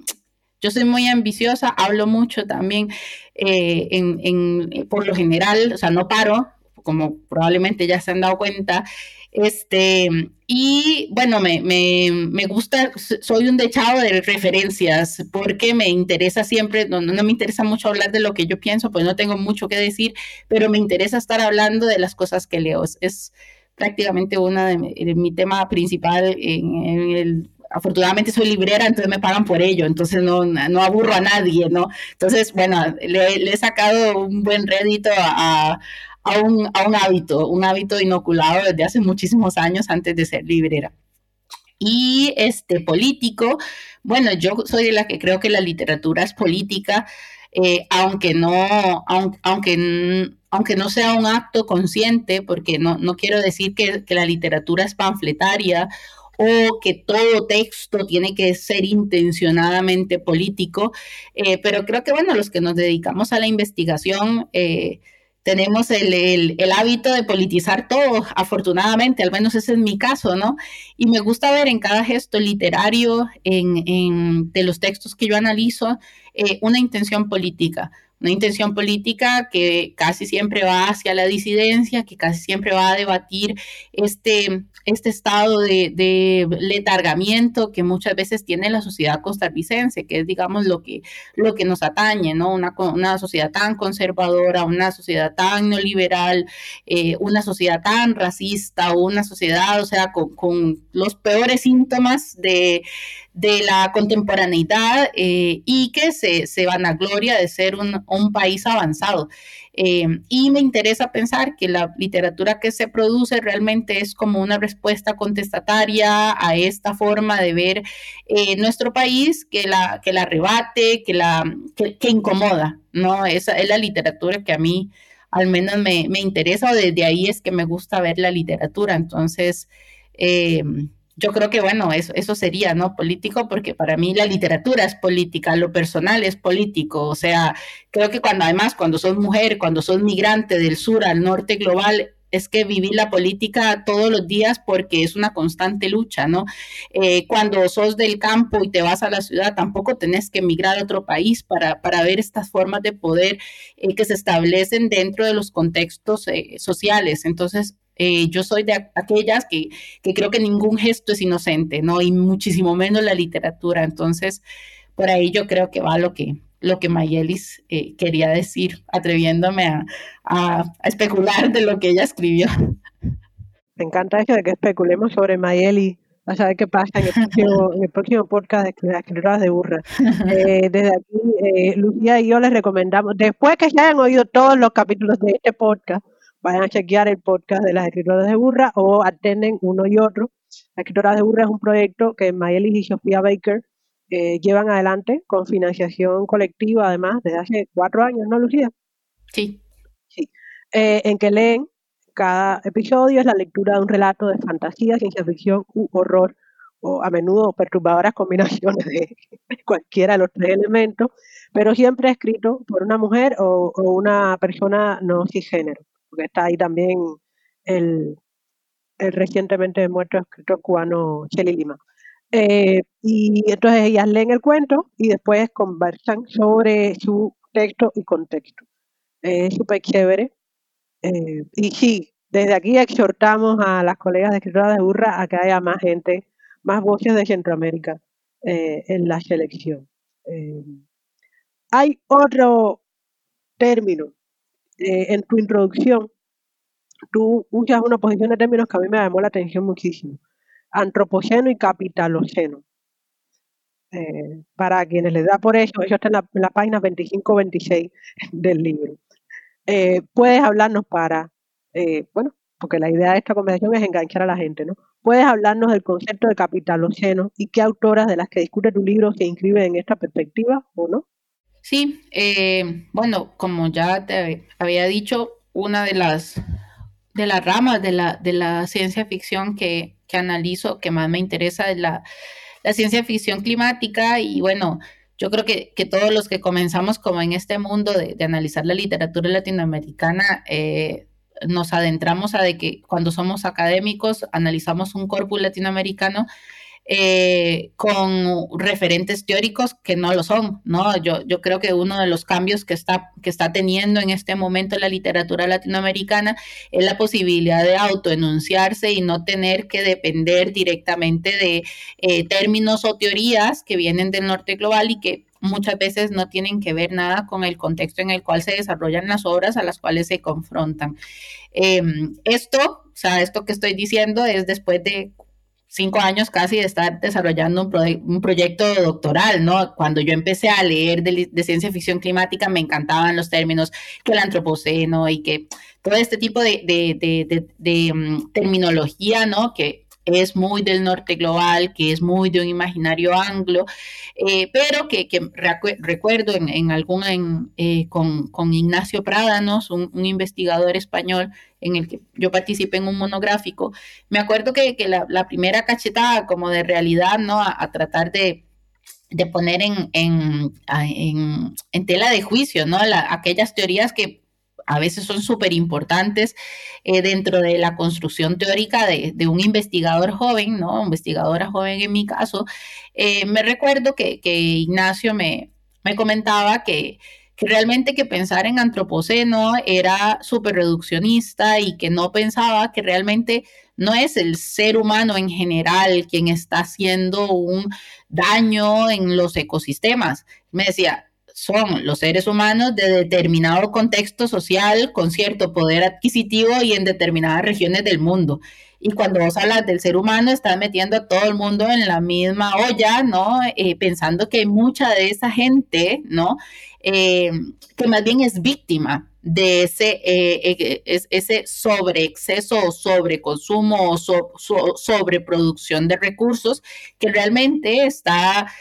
yo soy muy ambiciosa, hablo mucho también eh, en, en, por lo general, o sea, no paro, como probablemente ya se han dado cuenta, este, y bueno, me, me, me, gusta, soy un dechado de referencias porque me interesa siempre, no, no, me interesa mucho hablar de lo que yo pienso, pues no tengo mucho que decir, pero me interesa estar hablando de las cosas que leo. Es prácticamente una de, mi, tema principal en, el afortunadamente soy librera, entonces me pagan por ello, entonces no, no aburro a nadie, ¿no? Entonces, bueno, le, le he sacado un buen rédito a, a un, hábito, un hábito inoculado desde hace muchísimos años antes de ser librera. Y este político, bueno, yo soy de la que creo que la literatura es política, eh, aunque no, aunque, aunque, no sea un acto consciente, porque no, no quiero decir que, la literatura es panfletaria o que todo texto tiene que ser intencionadamente político, eh, pero creo que, bueno, los que nos dedicamos a la investigación, eh, tenemos el, hábito de politizar todo, afortunadamente, al menos ese es mi caso, ¿no? Y me gusta ver en cada gesto literario, en, de los textos que yo analizo, eh, una intención política, una intención política que casi siempre va hacia la disidencia, que casi siempre va a debatir este, este estado de, letargamiento que muchas veces tiene la sociedad costarricense, que es, digamos, lo que, lo que nos atañe, ¿no? Una, una sociedad tan conservadora, una sociedad tan neoliberal, eh, una sociedad tan racista, una sociedad, o sea, con los peores síntomas de, de la contemporaneidad eh, y que se, se vanagloria de ser un, país avanzado. Eh, y me interesa pensar que la literatura que se produce realmente es como una respuesta contestataria a esta forma de ver eh, nuestro país que la, que la rebate, que la que, incomoda, ¿no? Esa es la literatura que a mí al menos me, me interesa o desde ahí es que me gusta ver la literatura. Entonces, yo creo que, bueno, eso, eso sería, ¿no? Político, porque para mí la literatura es política, lo personal es político. O sea, creo que cuando además, cuando sos mujer, cuando sos migrante del sur al norte global, es que vivir la política todos los días porque es una constante lucha, ¿no? Eh, cuando sos del campo y te vas a la ciudad, tampoco tenés que emigrar a otro país para, para ver estas formas de poder eh, que se establecen dentro de los contextos eh, sociales. Entonces, eh, yo soy de aquellas que, creo que ningún gesto es inocente, ¿no? Y muchísimo menos la literatura. Entonces, por ahí yo creo que va lo que, lo que Mayelis eh, quería decir, atreviéndome a, especular de lo que ella escribió. Me encanta eso de que especulemos sobre Mayeli. A saber qué pasa en el próximo, en el próximo podcast de las escritoras de burra. Eh, desde aquí, Lucía y yo les recomendamos, después que se hayan oído todos los capítulos de este podcast, vayan a chequear el podcast de las escritoras de burra o atenden uno y otro. La escritora de burra es un proyecto que Mayelis y Sofía Baker eh, llevan adelante con financiación colectiva, además, desde hace cuatro años, ¿no, Lucía? Sí. Sí. Eh, en que leen cada episodio es la lectura de un relato de fantasía, ciencia ficción u horror, o a menudo perturbadoras combinaciones de cualquiera de los tres elementos, pero siempre escrito por una mujer o, una persona no cisgénero, porque está ahí también el, recientemente muerto escritor cubano Cheli Lima. Eh, y entonces ellas leen el cuento y después conversan sobre su texto y contexto. Es súper chévere. Eh, y sí, desde aquí exhortamos a las colegas de escritoras de Burra a que haya más gente, más voces de Centroamérica eh, en la selección. hay otro término en tu introducción. Tú usas una posición de términos que a mí me llamó la atención muchísimo antropoceno y capitaloceno. Eh, para quienes les da por eso, eso está en la, página 25-26 del libro. Eh, puedes hablarnos para, eh, bueno, porque la idea de esta conversación es enganchar a la gente, ¿no? Puedes hablarnos del concepto de capitaloceno y qué autoras de las que discute tu libro se inscriben en esta perspectiva o no. Sí, bueno, como ya te había dicho, una de las de las ramas de la, de la ciencia ficción que, que analizo, que más me interesa es la, la ciencia ficción climática. Y bueno, yo creo que, que, todos los que comenzamos como en este mundo de, de analizar la literatura latinoamericana, eh, nos adentramos a de que cuando somos académicos analizamos un corpus latinoamericano eh, con referentes teóricos que no lo son, ¿no? Yo, yo creo que uno de los cambios que está, que está teniendo en este momento la literatura latinoamericana es la posibilidad de autoenunciarse y no tener que depender directamente de eh, términos o teorías que vienen del norte global y que muchas veces no tienen que ver nada con el contexto en el cual se desarrollan las obras a las cuales se confrontan. Em, esto, o sea, esto que estoy diciendo es después de cinco años casi de estar desarrollando un, proyecto doctoral, ¿no? Cuando yo empecé a leer de, ciencia ficción climática, me encantaban los términos que el antropoceno y que todo este tipo de, mm, terminología, ¿no? Que es muy del norte global, que es muy de un imaginario anglo, eh, pero que, recuerdo en, algún, eh, con, Ignacio Prádanos, un, investigador español en el que yo participé en un monográfico, me acuerdo que, la, primera cachetada como de realidad, ¿no? A, tratar de, poner en, en, tela de juicio, ¿no? aquellas teorías que a veces son súper importantes eh, dentro de la construcción teórica de, un investigador joven, ¿no? Investigadora joven en mi caso. Eh, me recuerdo que, Ignacio me, me comentaba que, que, realmente que pensar en antropoceno era súper reduccionista y que no pensaba que realmente no es el ser humano en general quien está haciendo un daño en los ecosistemas. Me decía, son los seres humanos de determinado contexto social, con cierto poder adquisitivo y en determinadas regiones del mundo. Y cuando vos hablas del ser humano, estás metiendo a todo el mundo en la misma olla, ¿no? Eh, pensando que mucha de esa gente, ¿no? Eh, que más bien es víctima de ese, eh, ese sobreexceso o sobreconsumo o sobreproducción de recursos que realmente está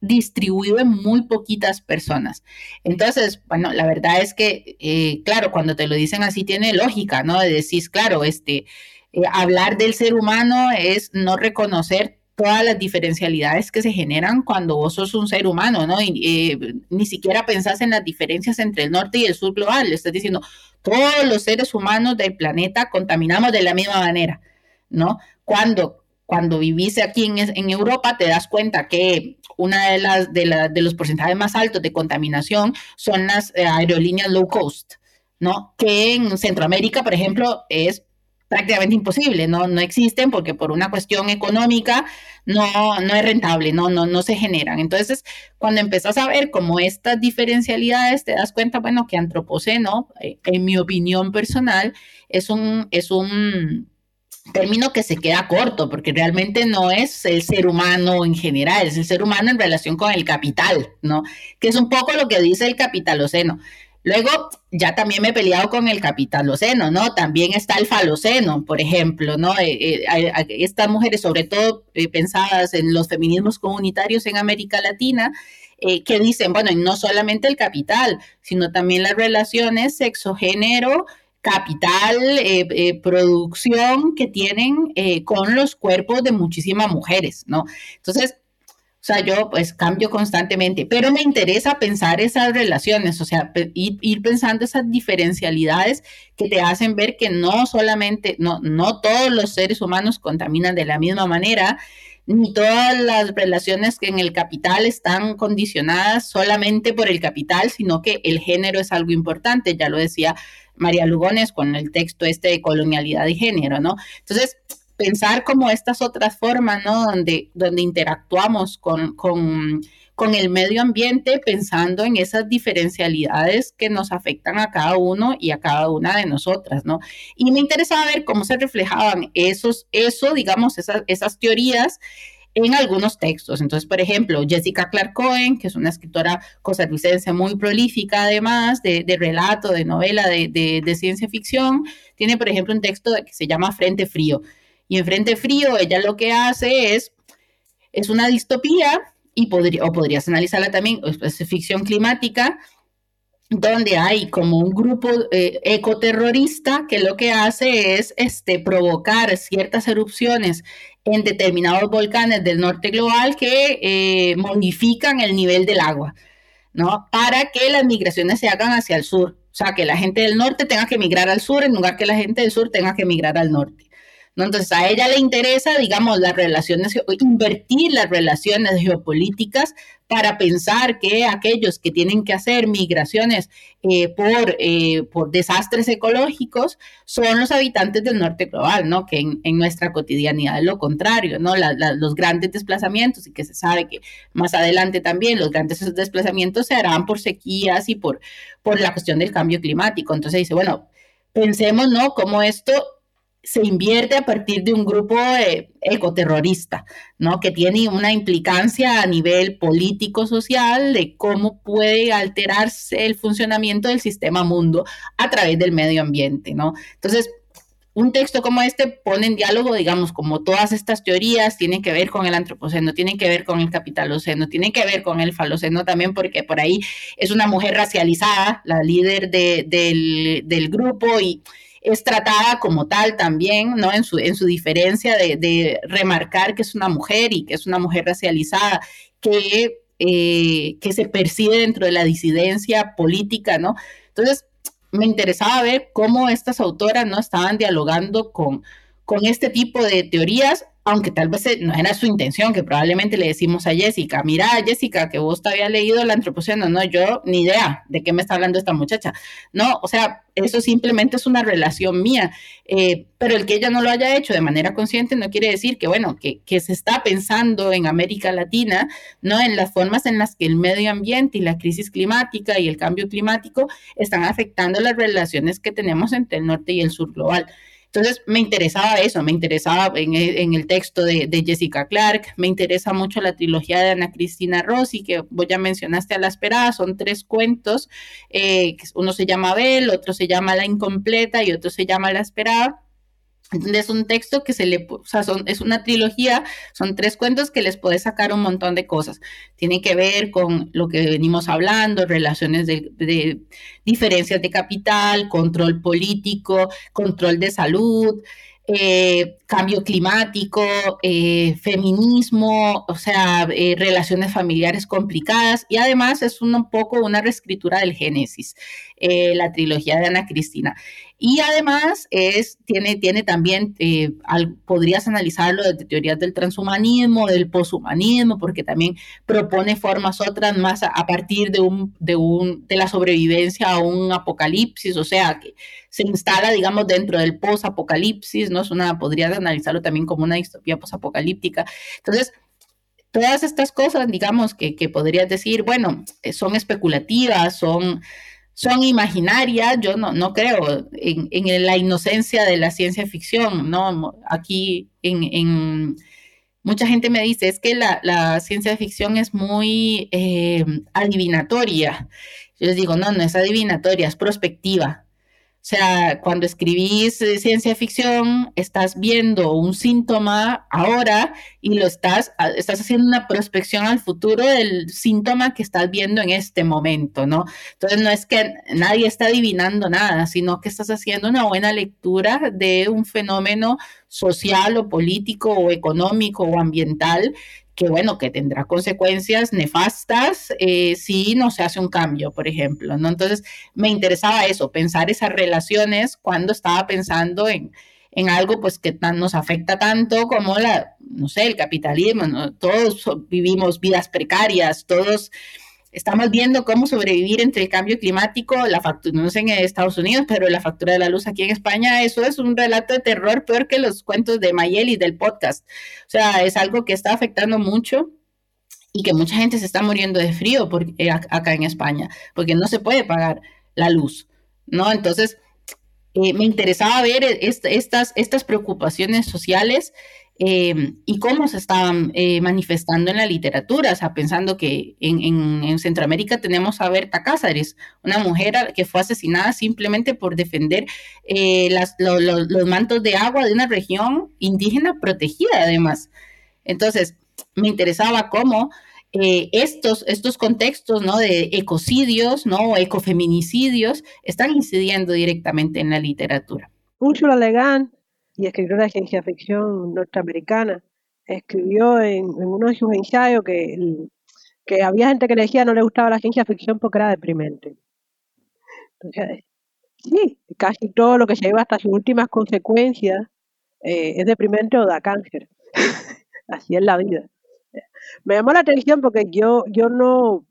distribuido en muy poquitas personas. Entonces, bueno, la verdad es que, eh, claro, cuando te lo dicen así tiene lógica, ¿no? De decir, claro, este, eh, hablar del ser humano es no reconocer todas las diferencialidades que se generan cuando vos sos un ser humano, ¿no? Y, eh, ni siquiera pensás en las diferencias entre el norte y el sur global. Le estás diciendo, todos los seres humanos del planeta contaminamos de la misma manera, ¿no? Cuando cuando vivís aquí en, en, Europa te das cuenta que una de las de, de, los porcentajes más altos de contaminación son las eh, aerolíneas low cost, ¿no? Que en Centroamérica, por ejemplo, es prácticamente imposible, no, no existen porque por una cuestión económica no, no es rentable, no, no, no se generan. Entonces, cuando empezás a ver como estas diferencialidades, te das cuenta, bueno, que antropoceno, eh, en mi opinión personal, es un, es un término que se queda corto, porque realmente no es el ser humano en general, es el ser humano en relación con el capital, ¿no? Que es un poco lo que dice el capitaloceno. Luego, ya también me he peleado con el capitaloceno, ¿no? También está el faloceno, por ejemplo, ¿no? Eh, eh, estas mujeres, sobre todo eh, pensadas en los feminismos comunitarios en América Latina, que dicen, bueno, no solamente el capital, sino también las relaciones sexo-género, capital, producción que tienen con los cuerpos de muchísimas mujeres, ¿no? Entonces, o sea, yo pues cambio constantemente, pero me interesa pensar esas relaciones, o sea, ir, pensando esas diferencialidades que te hacen ver que no solamente, no, no todos los seres humanos contaminan de la misma manera, ni todas las relaciones que en el capital están condicionadas solamente por el capital, sino que el género es algo importante, ya lo decía María Lugones con el texto este de colonialidad y género, ¿no? Entonces, pensar como estas otras formas, ¿no? Donde, donde interactuamos con, con, con, el medio ambiente pensando en esas diferencialidades que nos afectan a cada uno y a cada una de nosotras, ¿no? Y me interesaba ver cómo se reflejaban esos, eso, digamos, esas, esas teorías en algunos textos. Entonces, por ejemplo, Jessica Clark Cohen, que es una escritora costarricense muy prolífica, además de, de relato, de novela, de, de, de, ciencia ficción, tiene, por ejemplo, un texto que se llama Frente Frío. Y en Frente Frío, ella lo que hace es, es una distopía, y podría, o podrías analizarla también, es ficción climática, donde hay como un grupo eh, ecoterrorista que lo que hace es este, provocar ciertas erupciones en determinados volcanes del norte global que eh, modifican el nivel del agua, ¿no? Para que las migraciones se hagan hacia el sur. O sea, que la gente del norte tenga que migrar al sur en lugar que la gente del sur tenga que migrar al norte. Entonces a ella le interesa, digamos, las relaciones, invertir las relaciones geopolíticas para pensar que aquellos que tienen que hacer migraciones eh, por, eh, por desastres ecológicos son los habitantes del norte global, ¿no? Que en, nuestra cotidianidad es lo contrario, ¿no? los grandes desplazamientos y que se sabe que más adelante también los grandes desplazamientos se harán por sequías y por, por la cuestión del cambio climático. Entonces dice, bueno, pensemos, ¿no? Cómo esto se invierte a partir de un grupo eh, ecoterrorista, ¿no? Que tiene una implicancia a nivel político-social de cómo puede alterarse el funcionamiento del sistema mundo a través del medio ambiente, ¿no? Entonces, un texto como este pone en diálogo, digamos, como todas estas teorías tienen que ver con el antropoceno, tienen que ver con el capitaloceno, tienen que ver con el faloceno también, porque por ahí es una mujer racializada, la líder del, del grupo y es tratada como tal también, ¿no? En su, en su diferencia de, remarcar que es una mujer y que es una mujer racializada, que, eh, que se percibe dentro de la disidencia política, ¿no? Entonces, me interesaba ver cómo estas autoras, ¿no? Estaban dialogando con, con este tipo de teorías aunque tal vez no era su intención, que probablemente le decimos a Jessica, mira Jessica, que vos te había leído la antropoceno, no, yo ni idea de qué me está hablando esta muchacha, no, o sea, eso simplemente es una relación mía, eh, pero el que ella no lo haya hecho de manera consciente no quiere decir que, bueno, que, que se está pensando en América Latina, no en las formas en las que el medio ambiente y la crisis climática y el cambio climático están afectando las relaciones que tenemos entre el norte y el sur global. Entonces me interesaba eso, me interesaba en, el texto de, Jessica Clark, me interesa mucho la trilogía de Ana Cristina Rossi, que vos ya mencionaste a la esperada, son tres cuentos, eh, uno se llama Bel, otro se llama La Incompleta y otro se llama La Esperada es un texto que se le, o sea, es una trilogía, son tres cuentos que les puede sacar un montón de cosas. Tiene que ver con lo que venimos hablando, relaciones de, diferencias de capital, control político, control de salud, eh, cambio climático, eh, feminismo, o sea, eh, relaciones familiares complicadas y además es un, poco una reescritura del Génesis, la trilogía de Ana Cristina. Y además es, tiene, tiene también, podrías analizarlo desde teorías del transhumanismo, del poshumanismo, porque también propone formas otras más a, partir de, un, de, un, de la sobrevivencia a un apocalipsis, o sea, que se instala, digamos, dentro del post-apocalipsis, ¿no? Es una, podría analizarlo también como una distopía post-apocalíptica. Entonces, todas estas cosas, digamos, que, que podrías decir, bueno, eh, son especulativas, son, son imaginarias, yo no, no creo en, en, la inocencia de la ciencia ficción, ¿no? Aquí en, en mucha gente me dice, es que la, la ciencia ficción es muy eh, adivinatoria Yo les digo, no, no es adivinatoria, es prospectiva. O sea, cuando escribís eh, ciencia ficción, estás viendo un síntoma ahora y lo estás, ah, estás haciendo una prospección al futuro del síntoma que estás viendo en este momento, ¿no? Entonces no es que nadie está adivinando nada, sino que estás haciendo una buena lectura de un fenómeno social o político o económico o ambiental que bueno, que tendrá consecuencias nefastas eh, si no se hace un cambio, por ejemplo, ¿no? Entonces, me interesaba eso, pensar esas relaciones cuando estaba pensando en, en algo pues que nos afecta tanto como la, no sé, el capitalismo, ¿no? Todos vivimos vidas precarias, todos estamos viendo cómo sobrevivir entre el cambio climático, la factura, no sé en Estados Unidos, pero la factura de la luz aquí en España, eso es un relato de terror peor que los cuentos de Mayeli del podcast. O sea, es algo que está afectando mucho y que mucha gente se está muriendo de frío eh, acá en España, porque no se puede pagar la luz, ¿no? Entonces, eh, me interesaba ver estas, estas preocupaciones sociales eh, y cómo se estaban eh, manifestando en la literatura, o sea, pensando que en, Centroamérica tenemos a Berta Cázares, una mujer que fue asesinada simplemente por defender eh, los mantos de agua de una región indígena protegida además. Entonces, me interesaba cómo estos, estos contextos ¿no? de ecocidios ¿no? o ecofeminicidios están incidiendo directamente en la literatura. Úrsula Legan y escritora de ciencia ficción norteamericana, escribió en, uno de sus ensayos que, que había gente que le decía no le gustaba la ciencia ficción porque era deprimente. Entonces, sí, casi todo lo que se lleva hasta sus últimas consecuencias eh, es deprimente o da cáncer. Así es la vida. Me llamó la atención porque yo, yo no,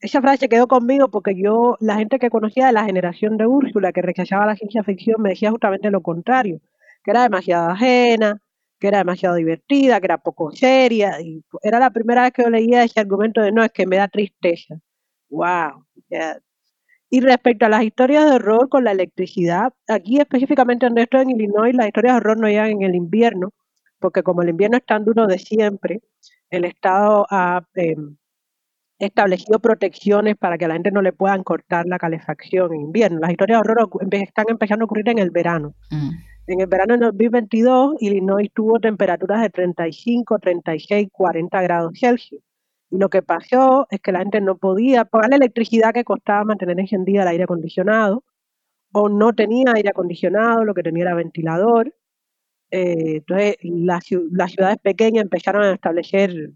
esa frase quedó conmigo porque yo, la gente que conocía de la generación de Úrsula, que rechazaba la ciencia ficción, me decía justamente lo contrario que era demasiado ajena, que era demasiado divertida, que era poco seria. Y era la primera vez que yo leía ese argumento de no, es que me da tristeza. ¡Wow! Y respecto a las historias de horror con la electricidad, aquí específicamente donde estoy en Illinois, las historias de horror no llegan en el invierno, porque como el invierno es tan duro de siempre, el Estado ha em, establecido protecciones para que a la gente no le puedan cortar la calefacción en invierno. Las historias de horror están empezando a ocurrir en el verano. Mm. En el verano de 2022, Illinois tuvo temperaturas de 35, 36, 40 grados Celsius. Y lo que pasó es que la gente no podía pagar la electricidad que costaba mantener encendida el aire acondicionado, o no tenía aire acondicionado, lo que tenía era ventilador. Eh, entonces, las, ciudades pequeñas empezaron a establecer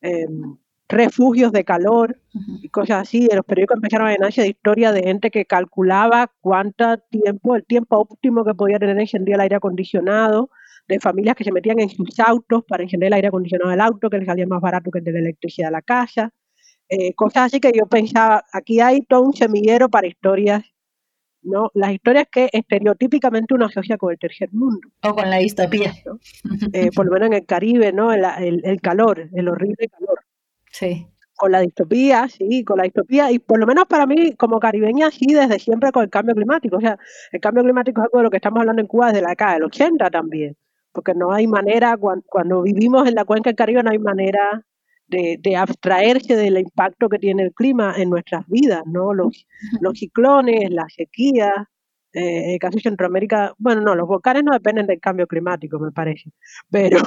em, refugios de calor y cosas así. los periódicos empezaron a llenarse de historias de gente que calculaba cuánto tiempo, el tiempo óptimo que podía tener encender el aire acondicionado, de familias que se metían en sus autos para encender el aire acondicionado del auto, que les salía más barato que el de la electricidad de la casa. Eh, cosas así que yo pensaba, aquí hay todo un semillero para historias ¿no? Las historias que estereotípicamente uno asocia con el tercer mundo. O con la distopía. Eh, por lo menos en el Caribe, ¿no? El, el, calor, el horrible calor. Sí. Con la distopía, sí, con la distopía, y por lo menos para mí, como caribeña, sí, desde siempre con el cambio climático. O sea, el cambio climático es algo de lo que estamos hablando en Cuba desde la década del 80 también, porque no hay manera, cuando, vivimos en la cuenca del Caribe, no hay manera de, abstraerse del impacto que tiene el clima en nuestras vidas, ¿no? Los, los ciclones, la sequía, eh, de Centroamérica, bueno, no, los volcanes no dependen del cambio climático, me parece, pero,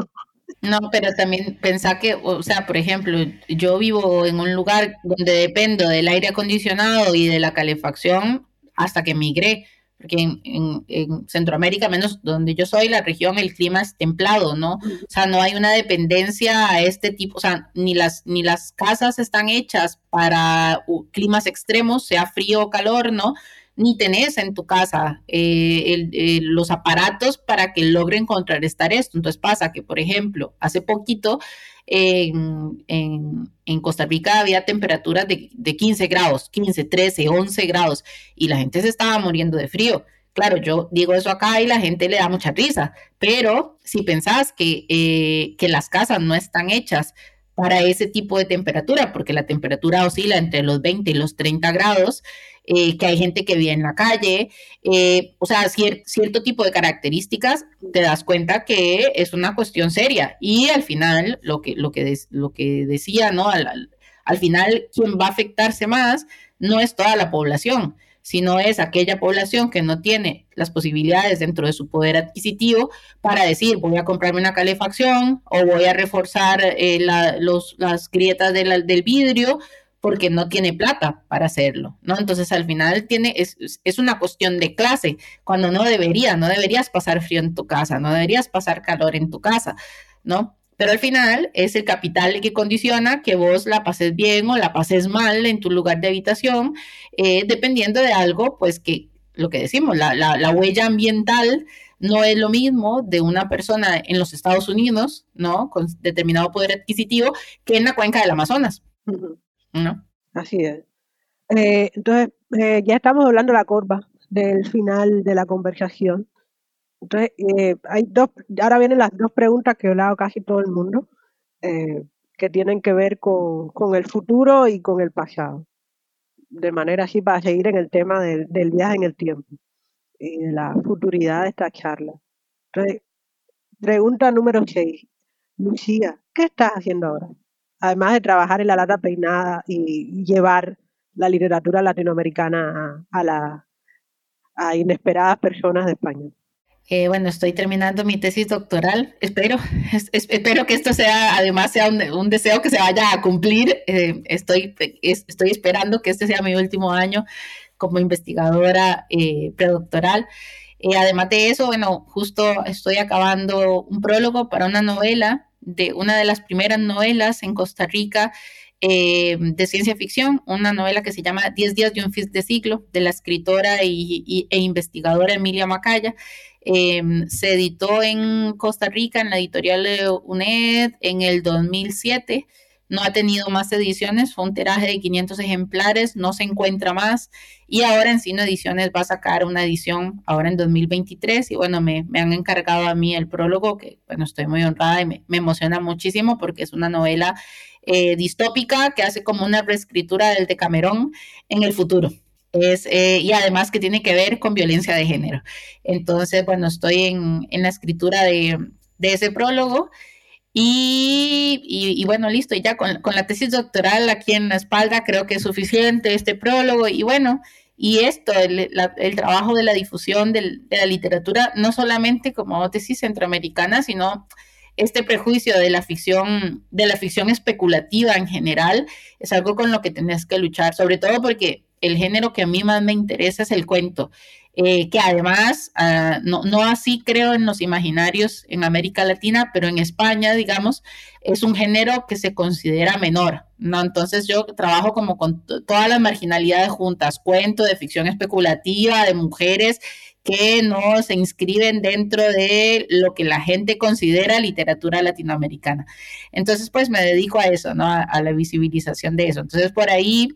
no, pero también pensar que, o sea, por ejemplo, yo vivo en un lugar donde dependo del aire acondicionado y de la calefacción hasta que migré, porque en, Centroamérica, menos donde yo soy, la región, el clima es templado, ¿no? O sea, no hay una dependencia a este tipo, o sea, ni las, ni las casas están hechas para climas extremos, sea frío o calor, ¿no? Ni tenés en tu casa eh, eh, los aparatos para que logren contrarrestar esto. Entonces pasa que, por ejemplo, hace poquito en, Costa Rica había temperaturas de, de 15 grados, 15, 13, 11 grados, y la gente se estaba muriendo de frío. Claro, yo digo eso acá y la gente le da mucha risa, pero si pensás que, eh, que las casas no están hechas para ese tipo de temperatura, porque la temperatura oscila entre los 20 y los 30 grados, eh, que hay gente que vive en la calle, eh, o sea, cierto tipo de características, te das cuenta que es una cuestión seria. Y al final, lo que, lo que, lo que decía, ¿no? Al, Al final, quien va a afectarse más no es toda la población, sino es aquella población que no tiene las posibilidades dentro de su poder adquisitivo para decir voy a comprarme una calefacción o voy a reforzar eh, las grietas del vidrio porque no tiene plata para hacerlo, ¿no? Entonces al final tiene, es, es, una cuestión de clase, cuando no debería, no deberías pasar frío en tu casa, no deberías pasar calor en tu casa, ¿no? Pero al final es el capital el que condiciona que vos la pases bien o la pases mal en tu lugar de habitación, eh, dependiendo de algo, pues que lo que decimos, la, la, huella ambiental no es lo mismo de una persona en los Estados Unidos, ¿no? Con determinado poder adquisitivo, que en la cuenca del Amazonas, ¿no? Así es. Eh, entonces, eh, ya estamos hablando de la curva del final de la conversación. Entonces, eh, hay dos, ahora vienen las dos preguntas que he hablado casi todo el mundo, eh, que tienen que ver con, con, el futuro y con el pasado. De manera así para seguir en el tema del, viaje en el tiempo y de la futuridad de esta charla. Entonces, pregunta número 6. Lucía, ¿qué estás haciendo ahora? Además de trabajar en la lata peinada y, llevar la literatura latinoamericana a, a, la, a inesperadas personas de España. Eh, bueno, estoy terminando mi tesis doctoral. Espero, espero que esto sea, además, sea un, deseo que se vaya a cumplir. Eh, estoy, estoy esperando que este sea mi último año como investigadora eh, predoctoral. además de eso, bueno, justo estoy acabando un prólogo para una novela, de una de las primeras novelas en Costa Rica de ciencia ficción, una novela que se llama Diez días de un fin de siglo, de la escritora e investigadora Emilia Macaya. Em, se editó en Costa Rica en la editorial UNED en el 2007. No ha tenido más ediciones, fue un tiraje de 500 ejemplares, no se encuentra más. Y ahora en Sino Ediciones va a sacar una edición ahora en 2023. Y bueno, me, han encargado a mí el prólogo, que bueno, estoy muy honrada y me, emociona muchísimo porque es una novela eh, distópica que hace como una reescritura del Decamerón en el futuro. Es, eh, y además que tiene que ver con violencia de género. Entonces, bueno, estoy en, en la escritura de, de, ese prólogo y, y, bueno, listo, ya con, con, la tesis doctoral aquí en la espalda creo que es suficiente este prólogo y bueno, y esto, el, el trabajo de la difusión de la literatura, no solamente como tesis centroamericana, sino este prejuicio de la ficción, de la ficción especulativa en general, es algo con lo que tenés que luchar, sobre todo porque el género que a mí más me interesa es el cuento, eh, que además, ah, no, no, así creo en los imaginarios en América Latina, pero en España, digamos, es un género que se considera menor, ¿no? Entonces yo trabajo como con todas las marginalidades juntas, cuento de ficción especulativa, de mujeres que no se inscriben dentro de lo que la gente considera literatura latinoamericana. Entonces, pues me dedico a eso, ¿no? a la visibilización de eso. Entonces, por ahí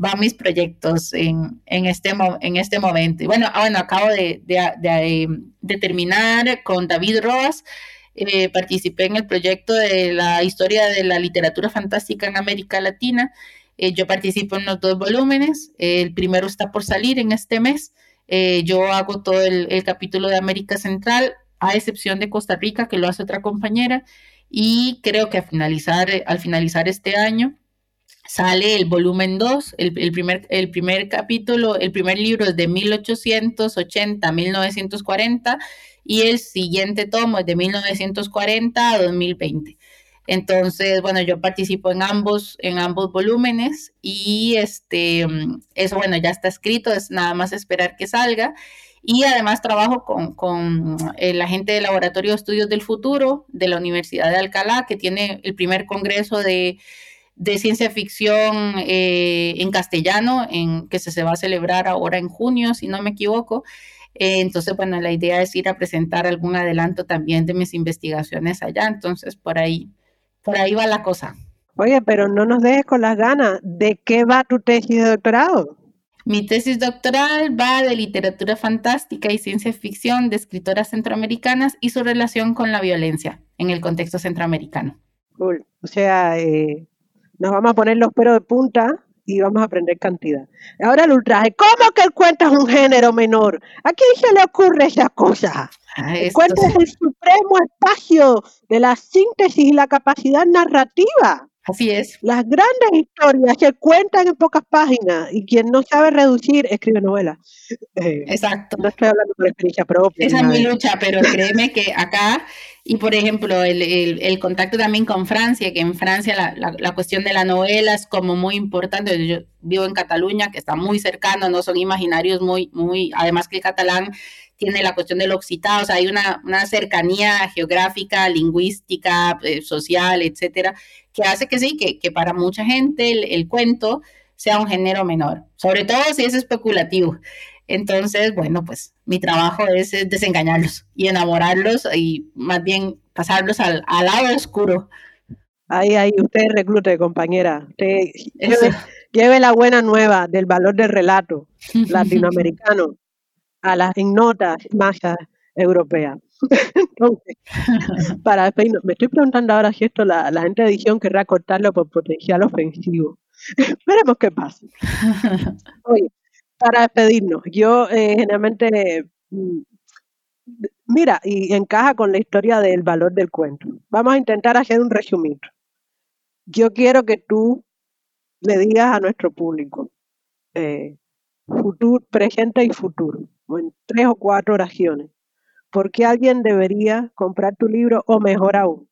van mis proyectos en, en, este, en este momento. Y bueno, ah, bueno acabo de, de, terminar con David Roas. Eh, participé en el proyecto de la historia de la literatura fantástica en América Latina. Eh, yo participo en los dos volúmenes. el primero está por salir en este mes. Eh, yo hago todo el, el, capítulo de América Central, a excepción de Costa Rica, que lo hace otra compañera. Y creo que finalizar, al finalizar este año sale el volumen 2, el, primer, el primer capítulo, el primer libro es de 1880 a 1940 y el siguiente tomo es de 1940 a 2020. Entonces, bueno, yo participo en ambos, en ambos volúmenes y este, eso, bueno, ya está escrito, es nada más esperar que salga. Y además trabajo con, con la gente del Laboratorio de Estudios del Futuro de la Universidad de Alcalá, que tiene el primer congreso de de ciencia ficción eh, en castellano, en, que se, se, va a celebrar ahora en junio, si no me equivoco. Eh, entonces, bueno, la idea es ir a presentar algún adelanto también de mis investigaciones allá. Entonces, por ahí, por ahí va la cosa. Oye, pero no nos dejes con las ganas. ¿De qué va tu tesis de doctorado? Mi tesis doctoral va de literatura fantástica y ciencia ficción de escritoras centroamericanas y su relación con la violencia en el contexto centroamericano. Cool. O sea, eh, nos vamos a poner los pelos de punta y vamos a aprender cantidad. Ahora el ultraje, ¿cómo que el cuento es un género menor? ¿A quién se le ocurre esa cosa? Ah, el cuento es el supremo espacio de la síntesis y la capacidad narrativa. Así es. Las grandes historias que cuentan en pocas páginas y quien no sabe reducir escribe novelas. Eh, Exacto. No estoy hablando por experiencia propia. Esa es mi lucha, pero créeme que acá, y por ejemplo, el, el, contacto también con Francia, que en Francia la, la, cuestión de la novela es como muy importante. Yo vivo en Cataluña, que está muy cercano, no son imaginarios muy, muy, además que el catalán tiene la cuestión del occitano, o sea, hay una, una cercanía geográfica, lingüística, eh, social, etcétera, que hace que sí, que, que para mucha gente el, cuento sea un género menor, sobre todo si es especulativo. Entonces, bueno, pues mi trabajo es, desengañarlos y enamorarlos y más bien pasarlos al, al lado oscuro. Ahí, ahí, usted reclute, compañera. Usted lleve, lleve, la buena nueva del valor del relato latinoamericano a las ignotas masas europeas. Entonces, para despedirnos, me estoy preguntando ahora si esto la, la gente de edición querrá cortarlo por potencial ofensivo. Veremos qué pasa. Oye, para despedirnos, yo eh, generalmente, mm, mira, y encaja con la historia del valor del cuento. Vamos a intentar hacer un resumen. Yo quiero que tú le digas a nuestro público, eh, futuro, presente y futuro, en tres o cuatro oraciones. ¿Por qué alguien debería comprar tu libro o mejor aún?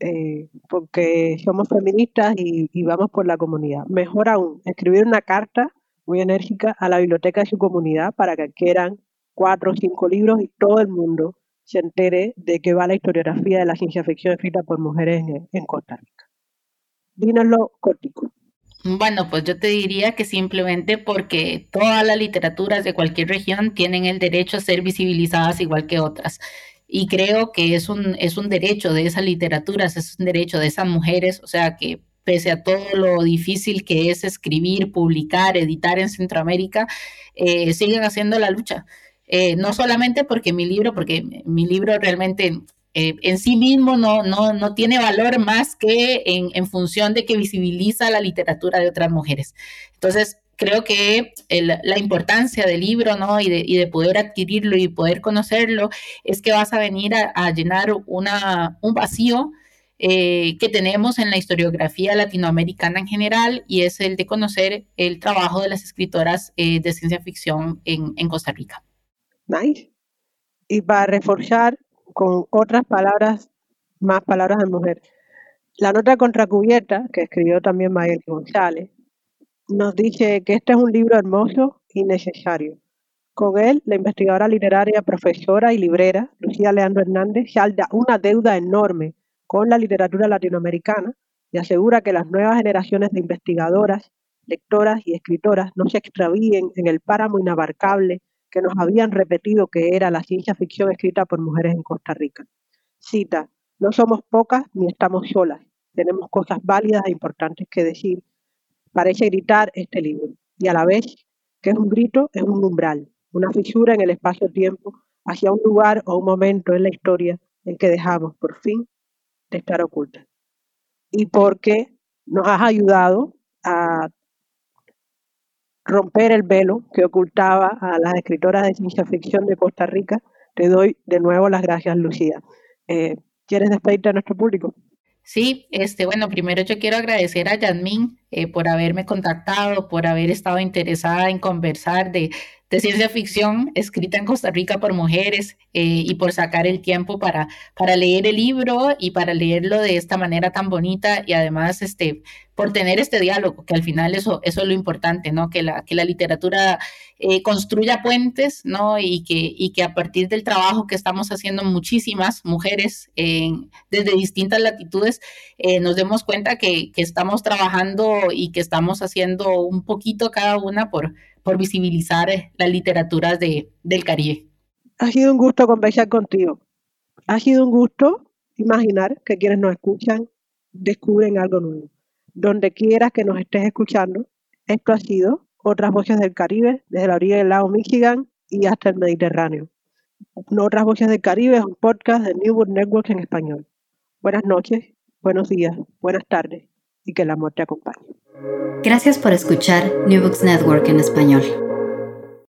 Eh, porque somos feministas y, vamos por la comunidad. Mejor aún, escribir una carta muy enérgica a la biblioteca de su comunidad para que quieran cuatro o cinco libros y todo el mundo se entere de qué va la historiografía de la ciencia ficción escrita por mujeres en, en Costa Rica. Dínoslo cortico. Bueno, pues yo te diría que simplemente porque todas las literaturas de cualquier región tienen el derecho a ser visibilizadas igual que otras. Y creo que es un, es un derecho de esas literaturas, es un derecho de esas mujeres, o sea que pese a todo lo difícil que es escribir, publicar, editar en Centroamérica, eh, siguen haciendo la lucha. Eh, no solamente porque mi libro, porque mi libro realmente eh, en sí mismo no, no, no, tiene valor más que en, función de que visibiliza la literatura de otras mujeres. Entonces, creo que la importancia del libro, ¿no? Y de, y de, poder adquirirlo y poder conocerlo es que vas a venir a, llenar una, un vacío eh, que tenemos en la historiografía latinoamericana en general y es el de conocer el trabajo de las escritoras eh, de ciencia ficción en, en Costa Rica. Nice. Y para reforzar con otras palabras, más palabras de mujer. La nota contracubierta, que escribió también Mayel González, nos dice que este es un libro hermoso y necesario. Con él, la investigadora literaria, profesora y librera, Lucía Leandro Hernández, salda una deuda enorme con la literatura latinoamericana y asegura que las nuevas generaciones de investigadoras, lectoras y escritoras no se extravíen en el páramo inabarcable que nos habían repetido que era la ciencia ficción escrita por mujeres en Costa Rica. Cita, no somos pocas ni estamos solas, tenemos cosas válidas e importantes que decir. Parece gritar este libro, y a la vez que es un grito, es un umbral, una fisura en el espacio-tiempo hacia un lugar o un momento en la historia en que dejamos, por fin, de estar ocultas. Y porque nos has ayudado a romper el velo que ocultaba a las escritoras de ciencia ficción de Costa Rica. Te doy de nuevo las gracias, Lucía. Eh, ¿Quieres despedirte a nuestro público? Sí, este, bueno, primero yo quiero agradecer a Yasmín eh, por haberme contactado, por haber estado interesada en conversar de, ciencia ficción escrita en Costa Rica por mujeres eh, y por sacar el tiempo para, para leer el libro y para leerlo de esta manera tan bonita y además este, por tener este diálogo, que al final eso, eso es lo importante, ¿no? Que la, que la literatura eh, construya puentes, ¿no? Y que, y que a partir del trabajo que estamos haciendo muchísimas mujeres desde distintas latitudes, eh, nos demos cuenta que, que estamos trabajando y que estamos haciendo un poquito cada una por por visibilizar eh, las literaturas de, del Caribe. Ha sido un gusto conversar contigo. Ha sido un gusto imaginar que quienes nos escuchan descubren algo nuevo. Donde quieras que nos estés escuchando, esto ha sido Otras Voces del Caribe, desde la orilla del lago Michigan y hasta el Mediterráneo. Otras Voces del Caribe es un podcast de New World Network en español. Buenas noches, buenos días, buenas tardes y que el amor te acompañe. Gracias por escuchar New Books Network en español.